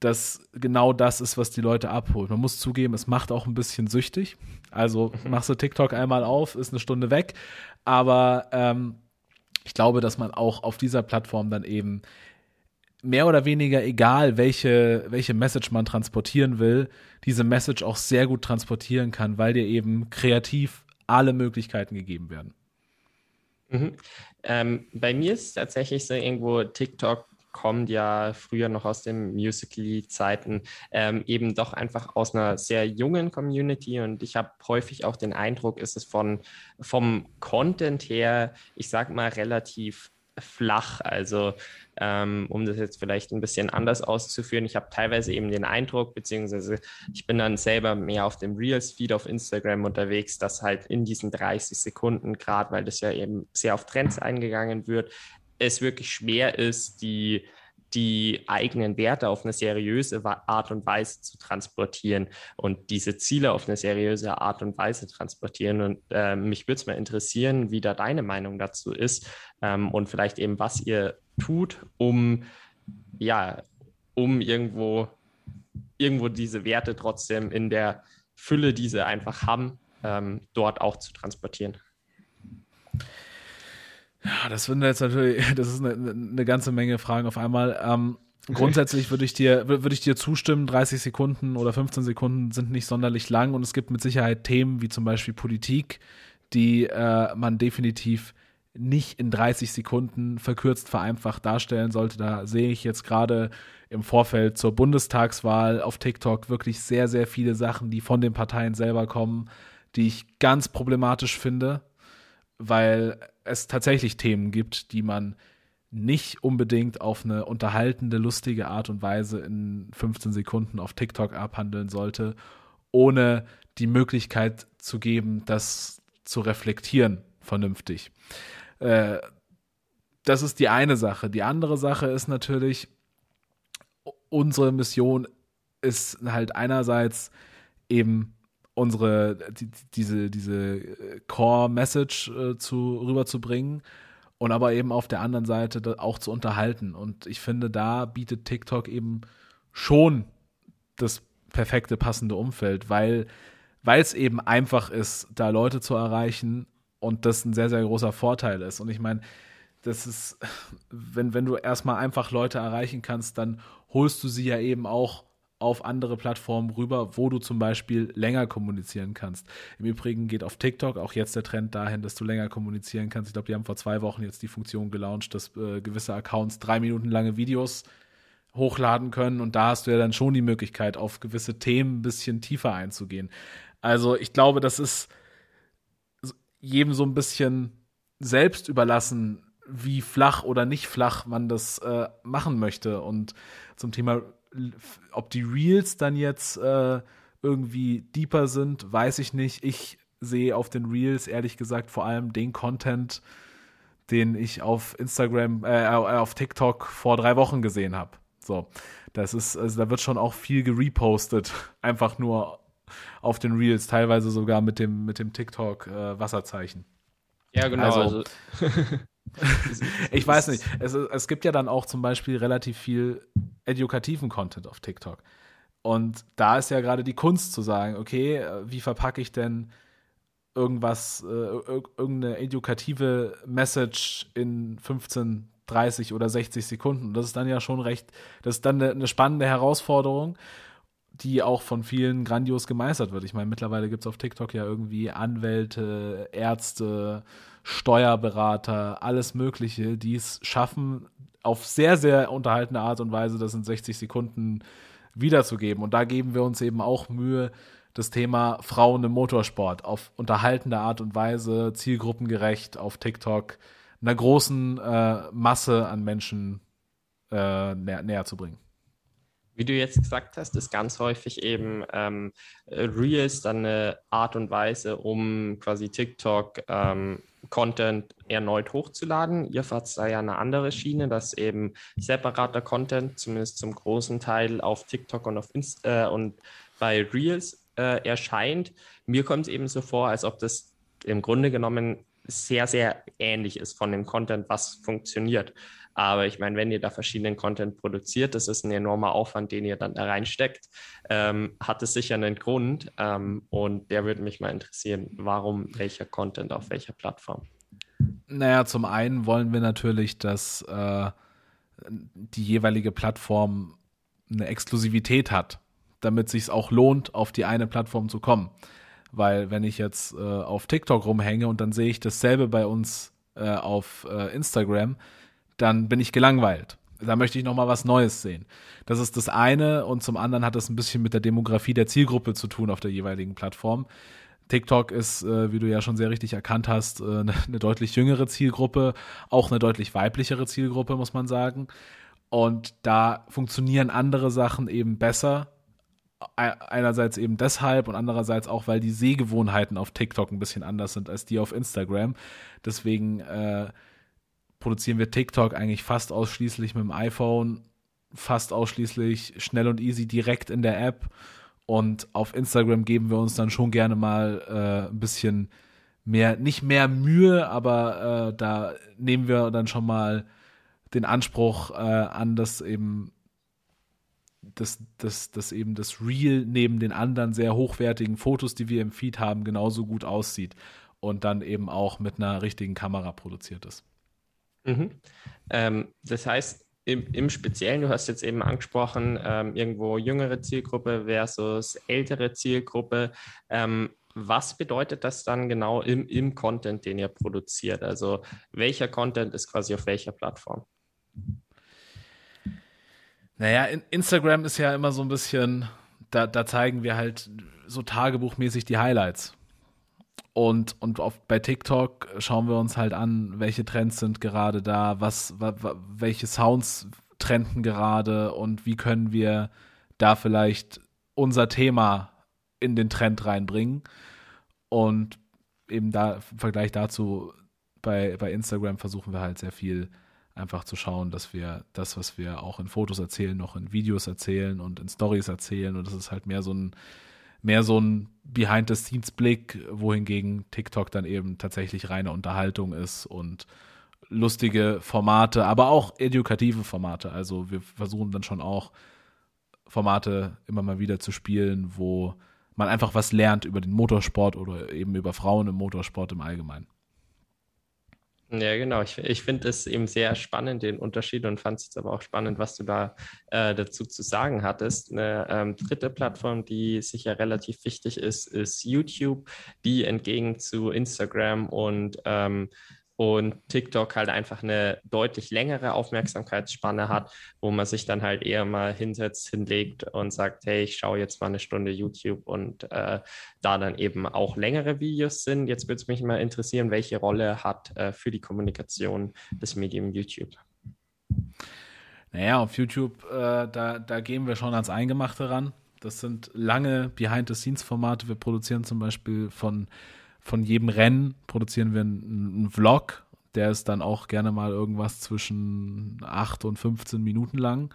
das genau das ist, was die Leute abholt. Man muss zugeben, es macht auch ein bisschen süchtig. Also mhm. machst du TikTok einmal auf, ist eine Stunde weg. Aber ähm, ich glaube, dass man auch auf dieser Plattform dann eben mehr oder weniger egal, welche, welche Message man transportieren will, diese Message auch sehr gut transportieren kann, weil dir eben kreativ alle Möglichkeiten gegeben werden. Mhm. Ähm, bei mir ist es tatsächlich so irgendwo TikTok kommt ja früher noch aus den Musical.ly-Zeiten, ähm, eben doch einfach aus einer sehr jungen Community und ich habe häufig auch den Eindruck, ist es von, vom Content her, ich sag mal, relativ flach. Also ähm, um das jetzt vielleicht ein bisschen anders auszuführen, ich habe teilweise eben den Eindruck, beziehungsweise ich bin dann selber mehr auf dem Reels-Feed auf Instagram unterwegs, dass halt in diesen 30 Sekunden, gerade weil das ja eben sehr auf Trends eingegangen wird, es wirklich schwer ist, die die eigenen Werte auf eine seriöse Art und Weise zu transportieren und diese Ziele auf eine seriöse Art und Weise transportieren. Und äh, mich würde es mal interessieren, wie da deine Meinung dazu ist ähm, und vielleicht eben, was ihr tut, um ja, um irgendwo, irgendwo diese Werte trotzdem in der Fülle, die sie einfach haben, ähm, dort auch zu transportieren. Ja, das sind jetzt natürlich, das ist eine, eine ganze Menge Fragen auf einmal. Ähm, grundsätzlich würde ich dir, würde ich dir zustimmen, 30 Sekunden oder 15 Sekunden sind nicht sonderlich lang und es gibt mit Sicherheit Themen wie zum Beispiel Politik, die äh, man definitiv nicht in 30 Sekunden verkürzt, vereinfacht darstellen sollte. Da sehe ich jetzt gerade im Vorfeld zur Bundestagswahl auf TikTok wirklich sehr, sehr viele Sachen, die von den Parteien selber kommen, die ich ganz problematisch finde, weil es tatsächlich Themen gibt, die man nicht unbedingt auf eine unterhaltende, lustige Art und Weise in 15 Sekunden auf TikTok abhandeln sollte, ohne die Möglichkeit zu geben, das zu reflektieren vernünftig. Äh, das ist die eine Sache. Die andere Sache ist natürlich, unsere Mission ist halt einerseits eben unsere, die, diese, diese äh, Core-Message äh, zu, rüberzubringen und aber eben auf der anderen Seite auch zu unterhalten. Und ich finde, da bietet TikTok eben schon das perfekte, passende Umfeld, weil weil es eben einfach ist, da Leute zu erreichen und das ein sehr, sehr großer Vorteil ist. Und ich meine, das ist, wenn, wenn du erstmal einfach Leute erreichen kannst, dann holst du sie ja eben auch auf andere Plattformen rüber, wo du zum Beispiel länger kommunizieren kannst. Im Übrigen geht auf TikTok auch jetzt der Trend dahin, dass du länger kommunizieren kannst. Ich glaube, die haben vor zwei Wochen jetzt die Funktion gelauncht, dass äh, gewisse Accounts drei Minuten lange Videos hochladen können und da hast du ja dann schon die Möglichkeit, auf gewisse Themen ein bisschen tiefer einzugehen. Also ich glaube, das ist jedem so ein bisschen selbst überlassen, wie flach oder nicht flach man das äh, machen möchte. Und zum Thema, ob die Reels dann jetzt äh, irgendwie deeper sind, weiß ich nicht. Ich sehe auf den Reels ehrlich gesagt vor allem den Content, den ich auf Instagram, äh, auf TikTok vor drei Wochen gesehen habe. So, das ist, also da wird schon auch viel gerepostet, einfach nur auf den Reels, teilweise sogar mit dem, mit dem TikTok-Wasserzeichen. Äh, ja, genau. Also, also ich weiß nicht. Es, es gibt ja dann auch zum Beispiel relativ viel edukativen Content auf TikTok. Und da ist ja gerade die Kunst zu sagen, okay, wie verpacke ich denn irgendwas, äh, irgendeine edukative Message in 15, 30 oder 60 Sekunden. Und das ist dann ja schon recht, das ist dann eine, eine spannende Herausforderung, die auch von vielen grandios gemeistert wird. Ich meine, mittlerweile gibt es auf TikTok ja irgendwie Anwälte, Ärzte, Steuerberater, alles Mögliche, die es schaffen, auf sehr, sehr unterhaltene Art und Weise das in 60 Sekunden wiederzugeben. Und da geben wir uns eben auch Mühe, das Thema Frauen im Motorsport auf unterhaltende Art und Weise, zielgruppengerecht auf TikTok einer großen äh, Masse an Menschen äh, näher, näher zu bringen. Wie du jetzt gesagt hast, ist ganz häufig eben ähm, Reels dann eine Art und Weise, um quasi TikTok ähm, Content erneut hochzuladen. Ihr fahrt da ja eine andere Schiene, dass eben separater Content, zumindest zum großen Teil, auf TikTok und auf Inst äh, und bei Reels äh, erscheint. Mir kommt es eben so vor, als ob das im Grunde genommen sehr, sehr ähnlich ist von dem Content, was funktioniert. Aber ich meine, wenn ihr da verschiedenen Content produziert, das ist ein enormer Aufwand, den ihr dann da reinsteckt, ähm, hat es sicher einen Grund. Ähm, und der würde mich mal interessieren, warum welcher Content auf welcher Plattform? Naja, zum einen wollen wir natürlich, dass äh, die jeweilige Plattform eine Exklusivität hat, damit sich auch lohnt, auf die eine Plattform zu kommen. Weil wenn ich jetzt äh, auf TikTok rumhänge und dann sehe ich dasselbe bei uns äh, auf äh, Instagram, dann bin ich gelangweilt. Da möchte ich noch mal was Neues sehen. Das ist das eine und zum anderen hat das ein bisschen mit der Demografie der Zielgruppe zu tun auf der jeweiligen Plattform. TikTok ist, äh, wie du ja schon sehr richtig erkannt hast, äh, eine, deutlich jüngere Zielgruppe, auch eine deutlich weiblichere Zielgruppe, muss man sagen. Und da funktionieren andere Sachen eben besser einerseits eben deshalb und andererseits auch, weil die Sehgewohnheiten auf TikTok ein bisschen anders sind als die auf Instagram. Deswegen äh, produzieren wir TikTok eigentlich fast ausschließlich mit dem iPhone, fast ausschließlich schnell und easy direkt in der App. Und auf Instagram geben wir uns dann schon gerne mal äh, ein bisschen mehr, nicht mehr Mühe, aber äh, da nehmen wir dann schon mal den Anspruch äh, an, dass eben dass, dass, dass eben das Reel neben den anderen sehr hochwertigen Fotos, die wir im Feed haben, genauso gut aussieht und dann eben auch mit einer richtigen Kamera produziert ist. Mhm. Ähm, das heißt, im, im, Speziellen, du hast jetzt eben angesprochen, ähm, irgendwo jüngere Zielgruppe versus ältere Zielgruppe. Ähm, was bedeutet das dann genau im, im Content, den ihr produziert? Also welcher Content ist quasi auf welcher Plattform? Naja, Instagram ist ja immer so ein bisschen, da, da zeigen wir halt so tagebuchmäßig die Highlights. Und, und auf, bei TikTok schauen wir uns halt an, welche Trends sind gerade da, was, welche Sounds trenden gerade und wie können wir da vielleicht unser Thema in den Trend reinbringen. Und eben da im Vergleich dazu bei, bei Instagram versuchen wir halt sehr viel einfach zu schauen, dass wir das, was wir auch in Fotos erzählen, noch in Videos erzählen und in Stories erzählen. Und das ist halt mehr so ein, mehr so ein Behind-the-Scenes-Blick, wohingegen TikTok dann eben tatsächlich reine Unterhaltung ist und lustige Formate, aber auch edukative Formate. Also wir versuchen dann schon auch Formate immer mal wieder zu spielen, wo man einfach was lernt über den Motorsport oder eben über Frauen im Motorsport im Allgemeinen. Ja, genau. Ich, ich finde es eben sehr spannend, den Unterschied, und fand es jetzt aber auch spannend, was du da äh, dazu zu sagen hattest. Eine ähm, dritte Plattform, die sicher relativ wichtig ist, ist YouTube, die entgegen zu Instagram und ähm, und TikTok halt einfach eine deutlich längere Aufmerksamkeitsspanne hat, wo man sich dann halt eher mal hinsetzt, hinlegt und sagt, hey, ich schaue jetzt mal eine Stunde YouTube und äh, da dann eben auch längere Videos sind. Jetzt würde es mich mal interessieren, welche Rolle hat äh, für die Kommunikation das Medium YouTube? Naja, auf YouTube, äh, da, da gehen wir schon ans Eingemachte ran. Das sind lange Behind-the-Scenes-Formate. Wir produzieren zum Beispiel von von jedem Rennen produzieren wir einen, einen Vlog. Der ist dann auch gerne mal irgendwas zwischen 8 und 15 Minuten lang.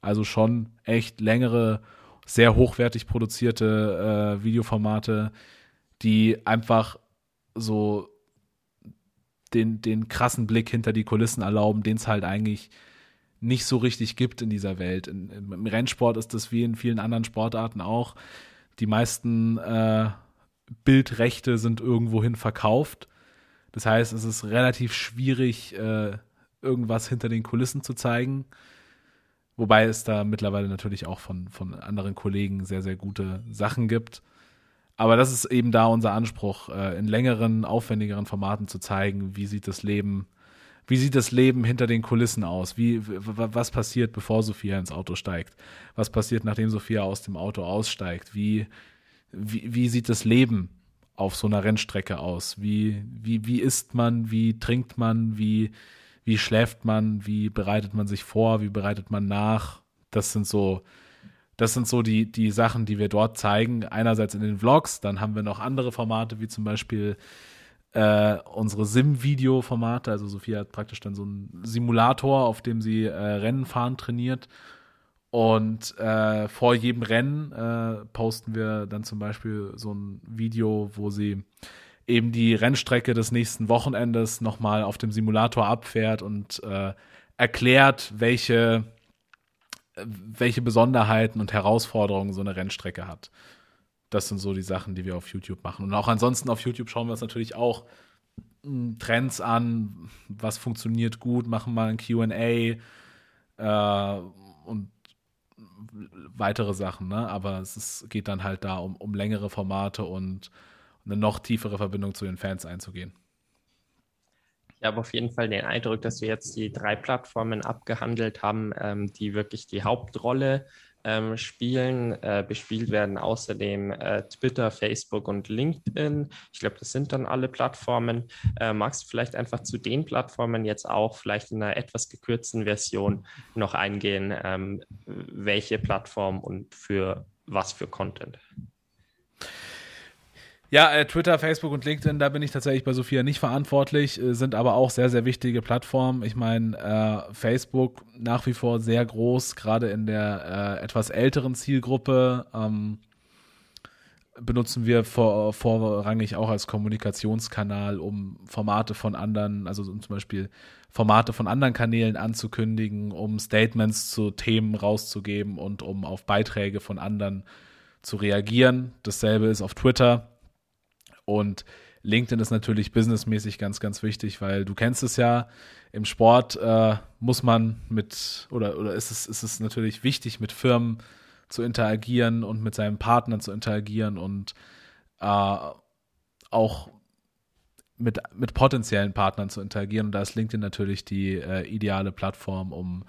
Also schon echt längere, sehr hochwertig produzierte äh, Videoformate, die einfach so den, den krassen Blick hinter die Kulissen erlauben, den es halt eigentlich nicht so richtig gibt in dieser Welt. In, Im Rennsport ist das wie in vielen anderen Sportarten auch. Die meisten äh, Bildrechte sind irgendwohin verkauft. Das heißt, es ist relativ schwierig, äh, irgendwas hinter den Kulissen zu zeigen. Wobei es da mittlerweile natürlich auch von, von anderen Kollegen sehr, sehr gute Sachen gibt. Aber das ist eben da unser Anspruch, äh, in längeren, aufwendigeren Formaten zu zeigen, wie sieht das Leben, wie sieht das Leben hinter den Kulissen aus? Wie, was passiert, bevor Sophia ins Auto steigt? Was passiert, nachdem Sophia aus dem Auto aussteigt? Wie, wie, wie sieht das Leben auf so einer Rennstrecke aus? Wie, wie, wie isst man, wie trinkt man, wie, wie schläft man, wie bereitet man sich vor, wie bereitet man nach? Das sind so, das sind so die, die Sachen, die wir dort zeigen. Einerseits in den Vlogs, dann haben wir noch andere Formate, wie zum Beispiel äh, unsere Sim-Video-Formate. Also Sophia hat praktisch dann so einen Simulator, auf dem sie äh, Rennen fahren trainiert. Und äh, vor jedem Rennen äh, posten wir dann zum Beispiel so ein Video, wo sie eben die Rennstrecke des nächsten Wochenendes nochmal auf dem Simulator abfährt und äh, erklärt, welche, welche Besonderheiten und Herausforderungen so eine Rennstrecke hat. Das sind so die Sachen, die wir auf YouTube machen. Und auch ansonsten auf YouTube schauen wir uns natürlich auch hm, Trends an, was funktioniert gut, machen mal ein QA äh, und weitere Sachen, ne? Aber es ist, geht dann halt da um, um längere Formate und eine noch tiefere Verbindung zu den Fans einzugehen. Ich habe auf jeden Fall den Eindruck, dass wir jetzt die drei Plattformen abgehandelt haben, ähm, die wirklich die Hauptrolle ähm, spielen. Äh, bespielt werden außerdem äh, Twitter, Facebook und LinkedIn. Ich glaube, das sind dann alle Plattformen. Äh, magst du vielleicht einfach zu den Plattformen jetzt auch vielleicht in einer etwas gekürzten Version noch eingehen, ähm, welche Plattform und für was für Content? Ja, äh, Twitter, Facebook und LinkedIn, da bin ich tatsächlich bei Sophia nicht verantwortlich, äh, sind aber auch sehr, sehr wichtige Plattformen. Ich meine, äh, Facebook nach wie vor sehr groß, gerade in der äh, etwas älteren Zielgruppe. Ähm, benutzen wir vor, vorrangig auch als Kommunikationskanal, um Formate von anderen, also um zum Beispiel Formate von anderen Kanälen anzukündigen, um Statements zu Themen rauszugeben und um auf Beiträge von anderen zu reagieren. Dasselbe ist auf Twitter. Und LinkedIn ist natürlich businessmäßig ganz, ganz wichtig, weil du kennst es ja, im Sport äh, muss man mit, oder, oder ist, es, ist es natürlich wichtig, mit Firmen zu interagieren und mit seinen Partnern zu interagieren und äh, auch mit, mit potenziellen Partnern zu interagieren. Und da ist LinkedIn natürlich die äh, ideale Plattform, um,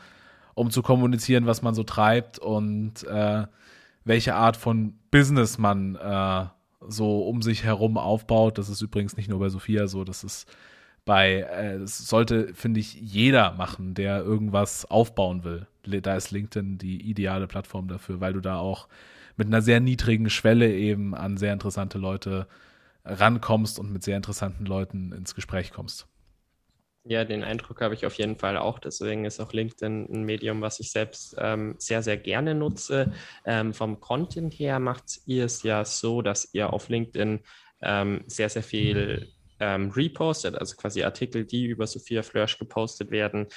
um zu kommunizieren, was man so treibt und äh, welche Art von Business man äh, so um sich herum aufbaut. Das ist übrigens nicht nur bei Sophia so, das ist bei, äh, das sollte, finde ich, jeder machen, der irgendwas aufbauen will. Da ist LinkedIn die ideale Plattform dafür, weil du da auch mit einer sehr niedrigen Schwelle eben an sehr interessante Leute rankommst und mit sehr interessanten Leuten ins Gespräch kommst. Ja, den Eindruck habe ich auf jeden Fall auch. Deswegen ist auch LinkedIn ein Medium, was ich selbst ähm, sehr, sehr gerne nutze. Ähm, vom Content her macht ihr es ja so, dass ihr auf LinkedIn ähm, sehr, sehr viel ähm, repostet, also quasi Artikel, die über Sophia Flörsch gepostet werden,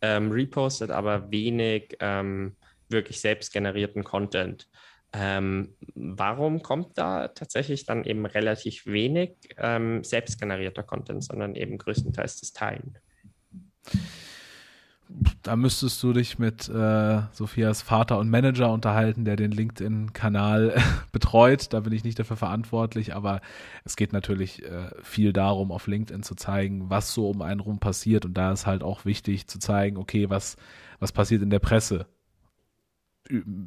ähm, repostet, aber wenig ähm, wirklich selbst generierten Content. Ähm, warum kommt da tatsächlich dann eben relativ wenig ähm, selbstgenerierter Content, sondern eben größtenteils das Teilen? Da müsstest du dich mit äh, Sophias Vater und Manager unterhalten, der den LinkedIn-Kanal betreut. Da bin ich nicht dafür verantwortlich, aber es geht natürlich äh, viel darum, auf LinkedIn zu zeigen, was so um einen rum passiert. Und da ist halt auch wichtig zu zeigen, okay, was, was passiert in der Presse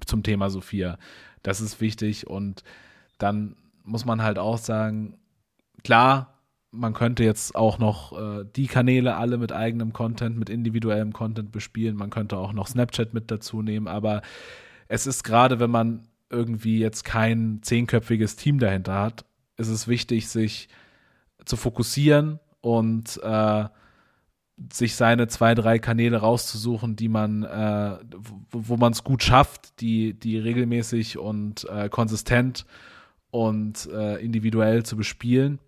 zum Thema Sophia. Das ist wichtig und dann muss man halt auch sagen, klar, man könnte jetzt auch noch äh, die Kanäle alle mit eigenem Content, mit individuellem Content bespielen. Man könnte auch noch Snapchat mit dazu nehmen, aber es ist gerade, wenn man irgendwie jetzt kein zehnköpfiges Team dahinter hat, ist es wichtig, sich zu fokussieren und äh, sich seine zwei, drei Kanäle rauszusuchen, die man, äh, wo, wo man es gut schafft, die, die regelmäßig und äh, konsistent und äh, individuell zu bespielen.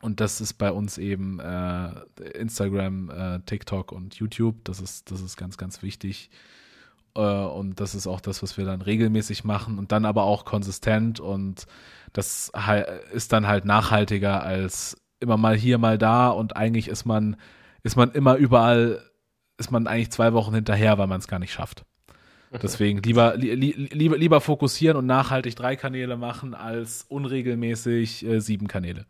Und das ist bei uns eben äh, Instagram, äh, TikTok und YouTube. Das ist, das ist ganz, ganz wichtig. Äh, und das ist auch das, was wir dann regelmäßig machen und dann aber auch konsistent. Und das ist dann halt nachhaltiger als immer mal hier, mal da. Und eigentlich ist man ist man immer überall, ist man eigentlich zwei Wochen hinterher, weil man es gar nicht schafft. Deswegen lieber, li, lieber, lieber fokussieren und nachhaltig drei Kanäle machen, als unregelmäßig äh, sieben Kanäle.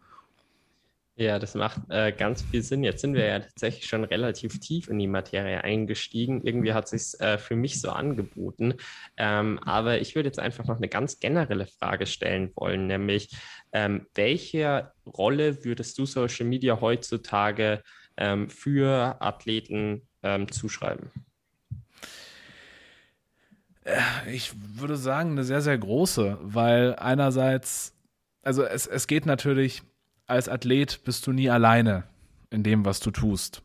Ja, das macht äh, ganz viel Sinn. Jetzt sind wir ja tatsächlich schon relativ tief in die Materie eingestiegen. Irgendwie hat es sich äh, für mich so angeboten. Ähm, aber ich würde jetzt einfach noch eine ganz generelle Frage stellen wollen, nämlich ähm, welche Rolle würdest du Social Media heutzutage ähm, für Athleten ähm, zuschreiben? Äh, ich würde sagen, eine sehr, sehr große, weil einerseits, also es, es geht natürlich, als Athlet bist du nie alleine in dem, was du tust.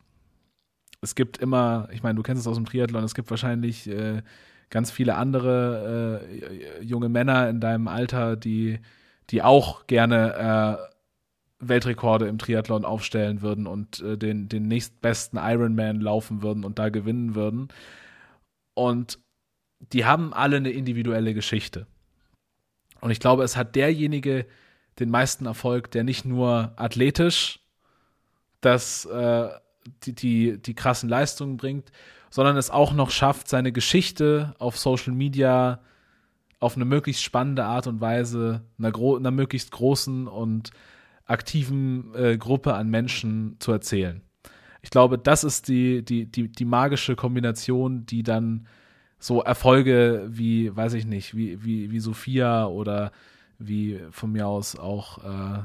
Es gibt immer, ich meine, du kennst es aus dem Triathlon, es gibt wahrscheinlich äh, ganz viele andere äh, junge Männer in deinem Alter, die, die auch gerne äh, Weltrekorde im Triathlon aufstellen würden und äh, den, den nächstbesten Ironman laufen würden und da gewinnen würden. Und die haben alle eine individuelle Geschichte. Und ich glaube, es hat derjenige den meisten Erfolg, der nicht nur athletisch das, äh, die, die, die krassen Leistungen bringt, sondern es auch noch schafft, seine Geschichte auf Social Media auf eine möglichst spannende Art und Weise, einer, einer möglichst großen und aktiven äh, Gruppe an Menschen zu erzählen. Ich glaube, das ist die, die, die, die magische Kombination, die dann so Erfolge wie, weiß ich nicht, wie, wie, wie Sophia oder wie von mir aus auch äh,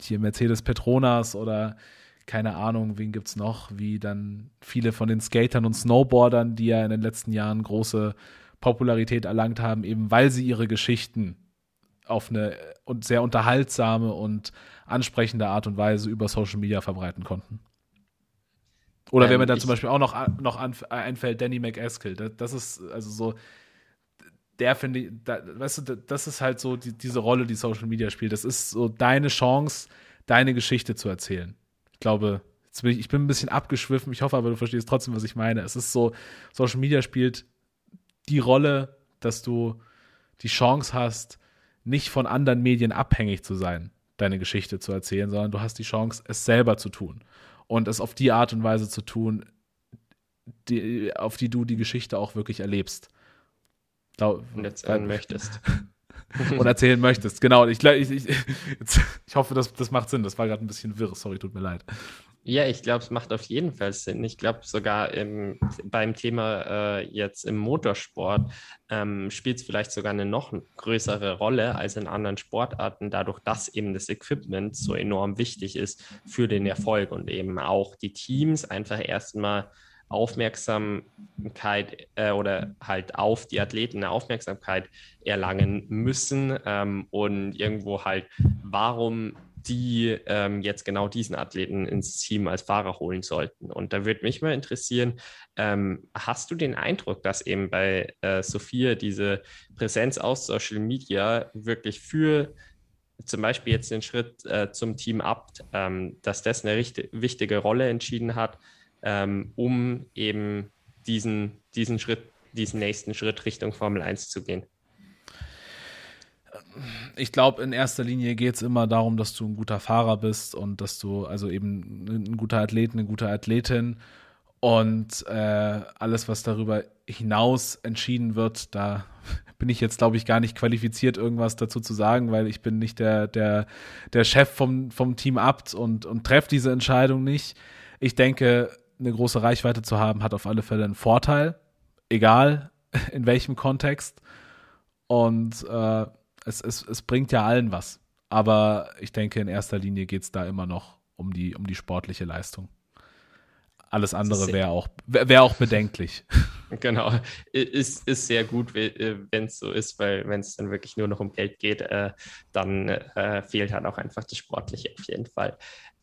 hier Mercedes Petronas oder keine Ahnung, wen gibt es noch, wie dann viele von den Skatern und Snowboardern, die ja in den letzten Jahren große Popularität erlangt haben, eben weil sie ihre Geschichten auf eine sehr unterhaltsame und ansprechende Art und Weise über Social Media verbreiten konnten. Oder ähm, wer mir dann zum Beispiel auch noch, noch einfällt, Danny McEskill. Das, das ist also so, der finde ich, da, weißt du, das ist halt so die, diese Rolle, die Social Media spielt. Das ist so deine Chance, deine Geschichte zu erzählen. Ich glaube, bin ich, ich bin ein bisschen abgeschwiffen. Ich hoffe aber, du verstehst trotzdem, was ich meine. Es ist so, Social Media spielt die Rolle, dass du die Chance hast, nicht von anderen Medien abhängig zu sein deine Geschichte zu erzählen, sondern du hast die Chance, es selber zu tun und es auf die Art und Weise zu tun, die, auf die du die Geschichte auch wirklich erlebst. Da, und erzählen möchtest. und erzählen möchtest, genau. Ich, ich, ich, ich hoffe, das, das macht Sinn. Das war gerade ein bisschen wirr. Sorry, tut mir leid. Ja, ich glaube, es macht auf jeden Fall Sinn. Ich glaube sogar im, beim Thema äh, jetzt im Motorsport ähm, spielt es vielleicht sogar eine noch größere Rolle als in anderen Sportarten, dadurch, dass eben das Equipment so enorm wichtig ist für den Erfolg und eben auch die Teams einfach erstmal Aufmerksamkeit äh, oder halt auf die Athleten eine Aufmerksamkeit erlangen müssen ähm, und irgendwo halt, warum die ähm, jetzt genau diesen Athleten ins Team als Fahrer holen sollten. Und da würde mich mal interessieren, ähm, hast du den Eindruck, dass eben bei äh, Sophia diese Präsenz aus Social Media wirklich für zum Beispiel jetzt den Schritt äh, zum Team ab, ähm, dass das eine wichtige Rolle entschieden hat, ähm, um eben diesen, diesen Schritt, diesen nächsten Schritt Richtung Formel 1 zu gehen? Ich glaube, in erster Linie geht es immer darum, dass du ein guter Fahrer bist und dass du, also eben ein guter Athlet, eine gute Athletin und äh, alles, was darüber hinaus entschieden wird, da bin ich jetzt, glaube ich, gar nicht qualifiziert, irgendwas dazu zu sagen, weil ich bin nicht der, der, der Chef vom, vom Team Abt und, und treffe diese Entscheidung nicht. Ich denke, eine große Reichweite zu haben, hat auf alle Fälle einen Vorteil, egal in welchem Kontext. Und äh, es, es, es bringt ja allen was. Aber ich denke, in erster Linie geht es da immer noch um die, um die sportliche Leistung. Alles andere wäre auch, wär auch bedenklich. Genau, ist, ist sehr gut, äh, wenn es so ist, weil wenn es dann wirklich nur noch um Geld geht, äh, dann äh, fehlt halt auch einfach das Sportliche auf jeden Fall.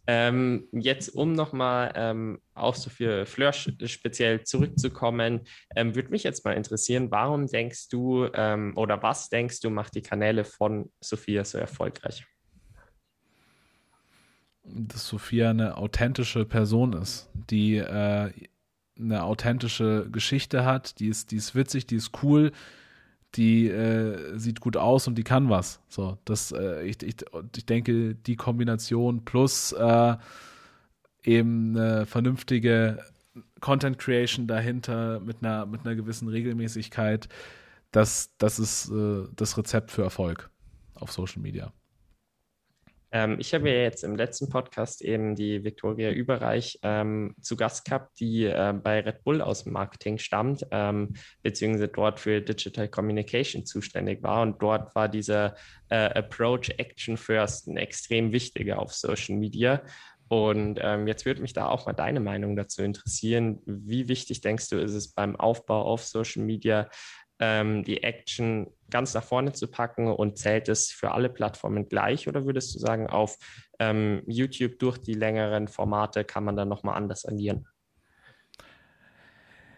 Ähm, jetzt, um nochmal ähm, auch so für Fleur speziell zurückzukommen, ähm, würde mich jetzt mal interessieren, warum denkst du ähm, oder was denkst du macht die Kanäle von Sophia so erfolgreich? Dass Sophia eine authentische Person ist, die äh, eine authentische Geschichte hat, die ist, die ist witzig, die ist cool, die äh, sieht gut aus und die kann was. So, das, äh, ich, ich, ich denke, die Kombination plus äh, eben eine vernünftige Content Creation dahinter mit einer, mit einer gewissen Regelmäßigkeit, das, das ist äh, das Rezept für Erfolg auf Social Media. Ähm, ich habe ja jetzt im letzten Podcast eben die Viktoria Überreich ähm, zu Gast gehabt, die äh, bei Red Bull aus dem Marketing stammt, ähm, beziehungsweise dort für Digital Communication zuständig war. Und dort war dieser äh, Approach Action First ein extrem wichtiger auf Social Media. Und ähm, jetzt würde mich da auch mal deine Meinung dazu interessieren. Wie wichtig denkst du, ist es beim Aufbau auf Social Media, ähm, die Action ganz nach vorne zu packen und zählt es für alle Plattformen gleich oder würdest du sagen, auf ähm, YouTube durch die längeren Formate kann man dann nochmal anders agieren?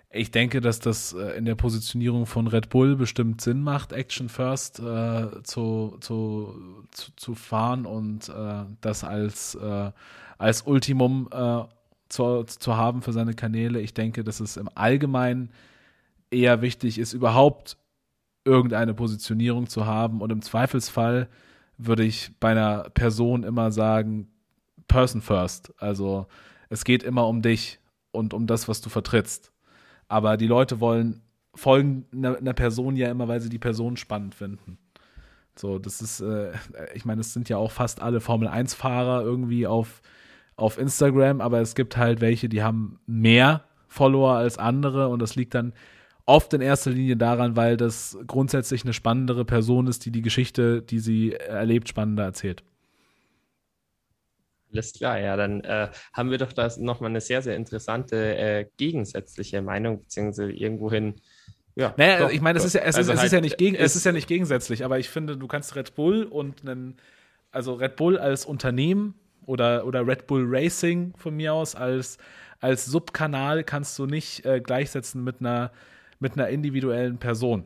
Ich denke, dass das äh, in der Positionierung von Red Bull bestimmt Sinn macht, Action First äh, zu, zu, zu, zu, fahren und äh, das als, äh, als Ultimum äh, zu, zu haben für seine Kanäle. Ich denke, dass es im Allgemeinen eher wichtig ist, überhaupt irgendeine Positionierung zu haben. Und im Zweifelsfall würde ich bei einer Person immer sagen, Person first. Also es geht immer um dich und um das, was du vertrittst. Aber die Leute wollen folgen einer, einer Person ja immer, weil sie die Person spannend finden. So, das ist, äh, ich meine, es sind ja auch fast alle Formel-1-Fahrer irgendwie auf, auf Instagram, aber es gibt halt welche, die haben mehr Follower als andere und das liegt dann oft in erster Linie daran, weil das grundsätzlich eine spannendere Person ist, die die Geschichte, die sie erlebt, spannender erzählt. Alles klar, ja, dann äh, haben wir doch da nochmal eine sehr, sehr interessante äh, gegensätzliche Meinung, beziehungsweise irgendwohin. Ja, naja, doch, ich meine, es, ist ja, es, also ist, es halt, ist ja nicht gegen, es ist ja nicht gegensätzlich, aber ich finde, du kannst Red Bull und einen, also Red Bull als Unternehmen oder, oder Red Bull Racing von mir aus als, als Subkanal kannst du nicht äh, gleichsetzen mit einer mit einer individuellen Person.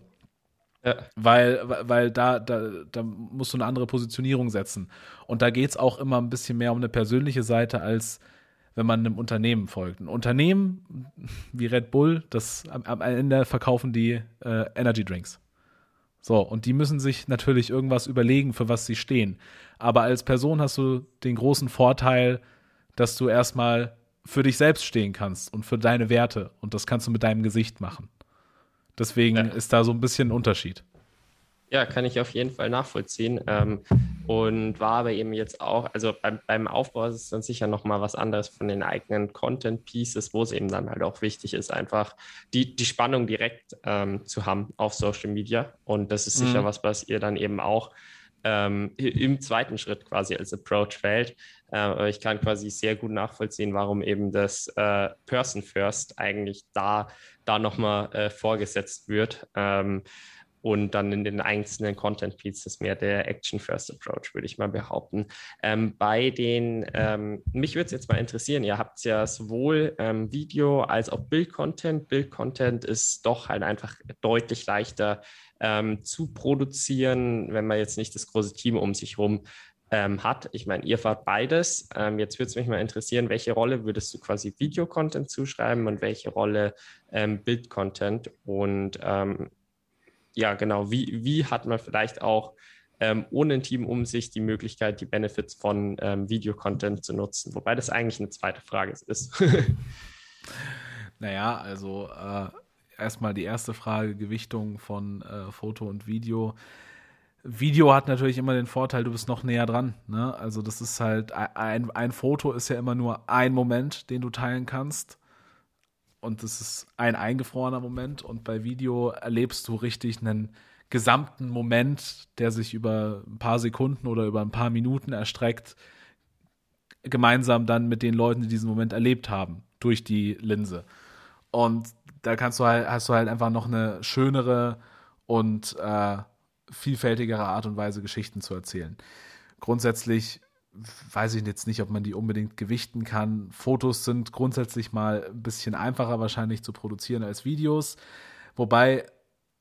Ja. Weil, weil da, da, da musst du eine andere Positionierung setzen. Und da geht es auch immer ein bisschen mehr um eine persönliche Seite, als wenn man einem Unternehmen folgt. Ein Unternehmen wie Red Bull, das am, am Ende verkaufen die äh, Energy Drinks. So, und die müssen sich natürlich irgendwas überlegen, für was sie stehen. Aber als Person hast du den großen Vorteil, dass du erstmal für dich selbst stehen kannst und für deine Werte. Und das kannst du mit deinem Gesicht machen. Deswegen ja. ist da so ein bisschen ein Unterschied. Ja, kann ich auf jeden Fall nachvollziehen. Ähm, und war aber eben jetzt auch, also beim, beim Aufbau ist es dann sicher nochmal was anderes von den eigenen Content-Pieces, wo es eben dann halt auch wichtig ist, einfach die, die Spannung direkt ähm, zu haben auf Social Media. Und das ist sicher mhm. was, was ihr dann eben auch ähm, im zweiten Schritt quasi als Approach wählt. Äh, ich kann quasi sehr gut nachvollziehen, warum eben das äh, Person First eigentlich da, da nochmal äh, vorgesetzt wird. Ähm, und dann in den einzelnen Content Pieces mehr der Action First Approach, würde ich mal behaupten. Ähm, bei den, ähm, mich würde es jetzt mal interessieren, ihr habt ja sowohl ähm, Video als auch Bild-Content. Bild-Content ist doch halt einfach deutlich leichter ähm, zu produzieren, wenn man jetzt nicht das große Team um sich herum ähm, hat. Ich meine, ihr fahrt beides. Ähm, jetzt würde es mich mal interessieren, welche Rolle würdest du quasi Video-Content zuschreiben und welche Rolle ähm, Bild-Content? Und ähm, ja, genau, wie, wie hat man vielleicht auch ähm, ohne ein Team um sich die Möglichkeit, die Benefits von ähm, Videocontent zu nutzen. Wobei das eigentlich eine zweite Frage ist. naja, also äh, erstmal die erste Frage, Gewichtung von äh, Foto und Video. Video hat natürlich immer den Vorteil, du bist noch näher dran. Ne? Also das ist halt, ein, ein Foto ist ja immer nur ein Moment, den du teilen kannst. Und das ist ein eingefrorener Moment. Und bei Video erlebst du richtig einen gesamten Moment, der sich über ein paar Sekunden oder über ein paar Minuten erstreckt, gemeinsam dann mit den Leuten, die diesen Moment erlebt haben, durch die Linse. Und da kannst du halt, hast du halt einfach noch eine schönere und äh, vielfältigere Art und Weise, Geschichten zu erzählen. Grundsätzlich weiß ich jetzt nicht, ob man die unbedingt gewichten kann. Fotos sind grundsätzlich mal ein bisschen einfacher wahrscheinlich zu produzieren als Videos. Wobei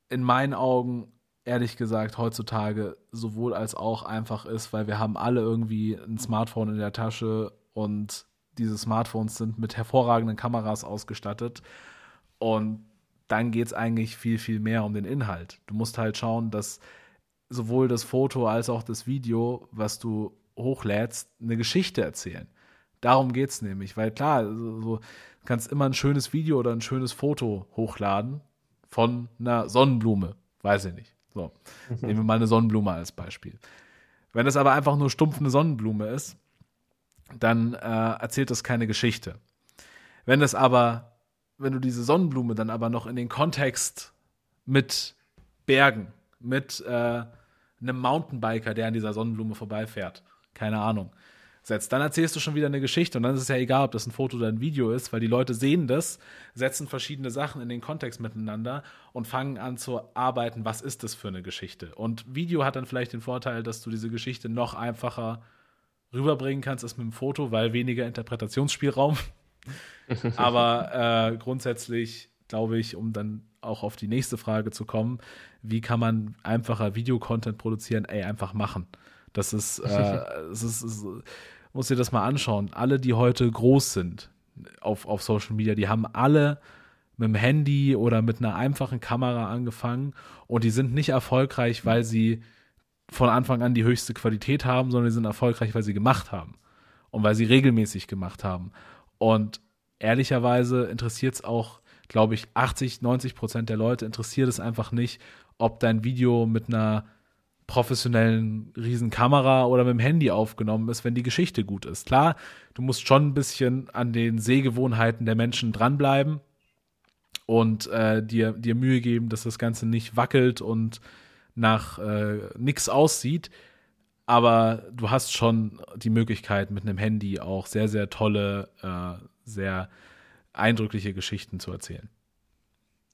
in meinen Augen ehrlich gesagt heutzutage sowohl als auch einfach ist, weil wir haben alle irgendwie ein Smartphone in der Tasche und diese Smartphones sind mit hervorragenden Kameras ausgestattet. Und dann geht es eigentlich viel, viel mehr um den Inhalt. Du musst halt schauen, dass sowohl das Foto als auch das Video, was du hochlädst, eine Geschichte erzählen. Darum geht es nämlich, weil klar, so, so, du kannst immer ein schönes Video oder ein schönes Foto hochladen von einer Sonnenblume, weiß ich nicht. So, mhm. nehmen wir mal eine Sonnenblume als Beispiel. Wenn es aber einfach nur stumpf eine Sonnenblume ist, dann äh, erzählt das keine Geschichte. Wenn es aber, wenn du diese Sonnenblume dann aber noch in den Kontext mit Bergen, mit äh, einem Mountainbiker, der an dieser Sonnenblume vorbeifährt, keine Ahnung, setzt, dann erzählst du schon wieder eine Geschichte und dann ist es ja egal, ob das ein Foto oder ein Video ist, weil die Leute sehen das, setzen verschiedene Sachen in den Kontext miteinander und fangen an zu arbeiten, was ist das für eine Geschichte. Und Video hat dann vielleicht den Vorteil, dass du diese Geschichte noch einfacher rüberbringen kannst als mit dem Foto, weil weniger Interpretationsspielraum. Aber äh, grundsätzlich glaube ich, um dann auch auf die nächste Frage zu kommen, wie kann man einfacher Videocontent produzieren? Ey, einfach machen. Das ist, äh, es ist, es muss dir das mal anschauen. Alle, die heute groß sind auf, auf Social Media, die haben alle mit dem Handy oder mit einer einfachen Kamera angefangen und die sind nicht erfolgreich, weil sie von Anfang an die höchste Qualität haben, sondern die sind erfolgreich, weil sie gemacht haben und weil sie regelmäßig gemacht haben. Und ehrlicherweise interessiert es auch, glaube ich, 80, 90 Prozent der Leute interessiert es einfach nicht, ob dein Video mit einer professionellen Riesenkamera oder mit dem Handy aufgenommen ist, wenn die Geschichte gut ist. Klar, du musst schon ein bisschen an den Sehgewohnheiten der Menschen dranbleiben und äh, dir, dir Mühe geben, dass das Ganze nicht wackelt und nach äh, nichts aussieht. Aber du hast schon die Möglichkeit, mit einem Handy auch sehr, sehr tolle, äh, sehr eindrückliche Geschichten zu erzählen.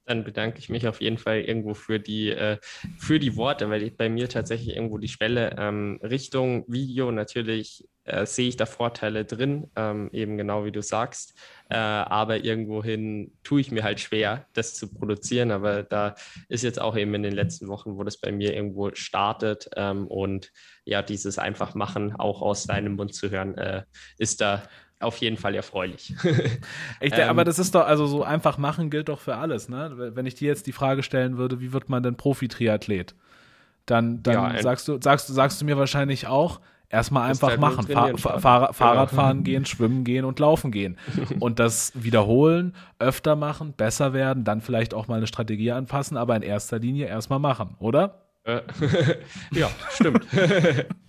Dann bedanke ich mich auf jeden Fall irgendwo für die, äh, für die Worte, weil bei mir tatsächlich irgendwo die Schwelle ähm, Richtung Video natürlich äh, sehe ich da Vorteile drin, ähm, eben genau wie du sagst. Äh, aber irgendwohin tue ich mir halt schwer, das zu produzieren. Aber da ist jetzt auch eben in den letzten Wochen, wo das bei mir irgendwo startet ähm, und ja, dieses einfach machen, auch aus deinem Mund zu hören, äh, ist da auf jeden Fall erfreulich. ich, ähm, aber das ist doch, also so einfach machen gilt doch für alles, ne? Wenn ich dir jetzt die Frage stellen würde, wie wird man denn Profi-Triathlet? Dann, dann ja, sagst du, sagst, sagst du mir wahrscheinlich auch, erstmal einfach machen. Fahr Fahr Fahrrad fahren gehen, schwimmen gehen und laufen gehen. und das wiederholen, öfter machen, besser werden, dann vielleicht auch mal eine Strategie anpassen, aber in erster Linie erstmal machen, oder? Äh, ja, stimmt.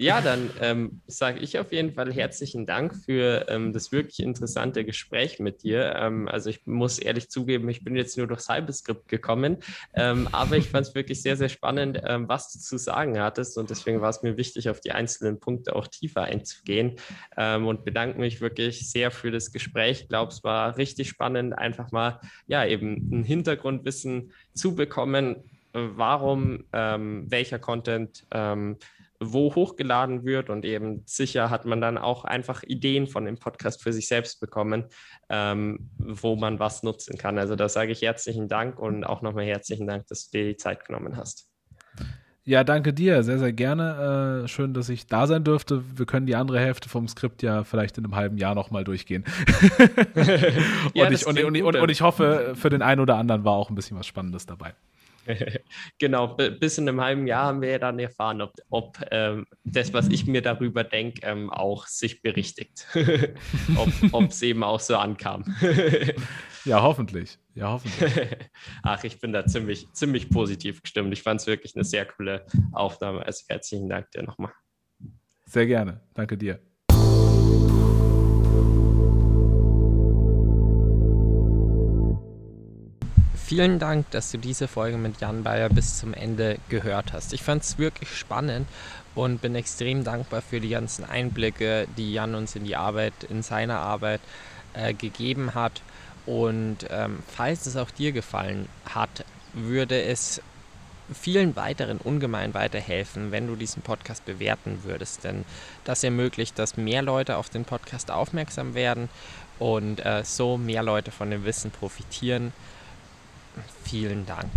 Ja, dann ähm, sage ich auf jeden Fall herzlichen Dank für ähm, das wirklich interessante Gespräch mit dir. Ähm, also ich muss ehrlich zugeben, ich bin jetzt nur durch Cyberskript gekommen, ähm, aber ich fand es wirklich sehr, sehr spannend, ähm, was du zu sagen hattest und deswegen war es mir wichtig, auf die einzelnen Punkte auch tiefer einzugehen ähm, und bedanke mich wirklich sehr für das Gespräch. Ich glaube, es war richtig spannend, einfach mal ja eben ein Hintergrundwissen zu bekommen, warum welcher Content wo hochgeladen wird und eben sicher hat man dann auch einfach Ideen von dem Podcast für sich selbst bekommen, ähm, wo man was nutzen kann. Also da sage ich herzlichen Dank und auch nochmal herzlichen Dank, dass du dir die Zeit genommen hast. Ja, danke dir, sehr, sehr gerne. Äh, schön, dass ich da sein dürfte. Wir können die andere Hälfte vom Skript ja vielleicht in einem halben Jahr nochmal durchgehen. und, ja, ich, und, und, und, und ich hoffe, für den einen oder anderen war auch ein bisschen was Spannendes dabei. Genau, bis in einem halben Jahr haben wir ja dann erfahren, ob, ob ähm, das, was ich mir darüber denke, ähm, auch sich berichtigt. ob es eben auch so ankam. ja, hoffentlich. Ja, hoffentlich. Ach, ich bin da ziemlich, ziemlich positiv gestimmt. Ich fand es wirklich eine sehr coole Aufnahme. Also herzlichen Dank dir nochmal. Sehr gerne. Danke dir. Vielen Dank, dass du diese Folge mit Jan Bayer bis zum Ende gehört hast. Ich fand es wirklich spannend und bin extrem dankbar für die ganzen Einblicke, die Jan uns in die Arbeit, in seiner Arbeit äh, gegeben hat. Und ähm, falls es auch dir gefallen hat, würde es vielen weiteren ungemein weiterhelfen, wenn du diesen Podcast bewerten würdest. Denn das ermöglicht, dass mehr Leute auf den Podcast aufmerksam werden und äh, so mehr Leute von dem Wissen profitieren. Vielen Dank.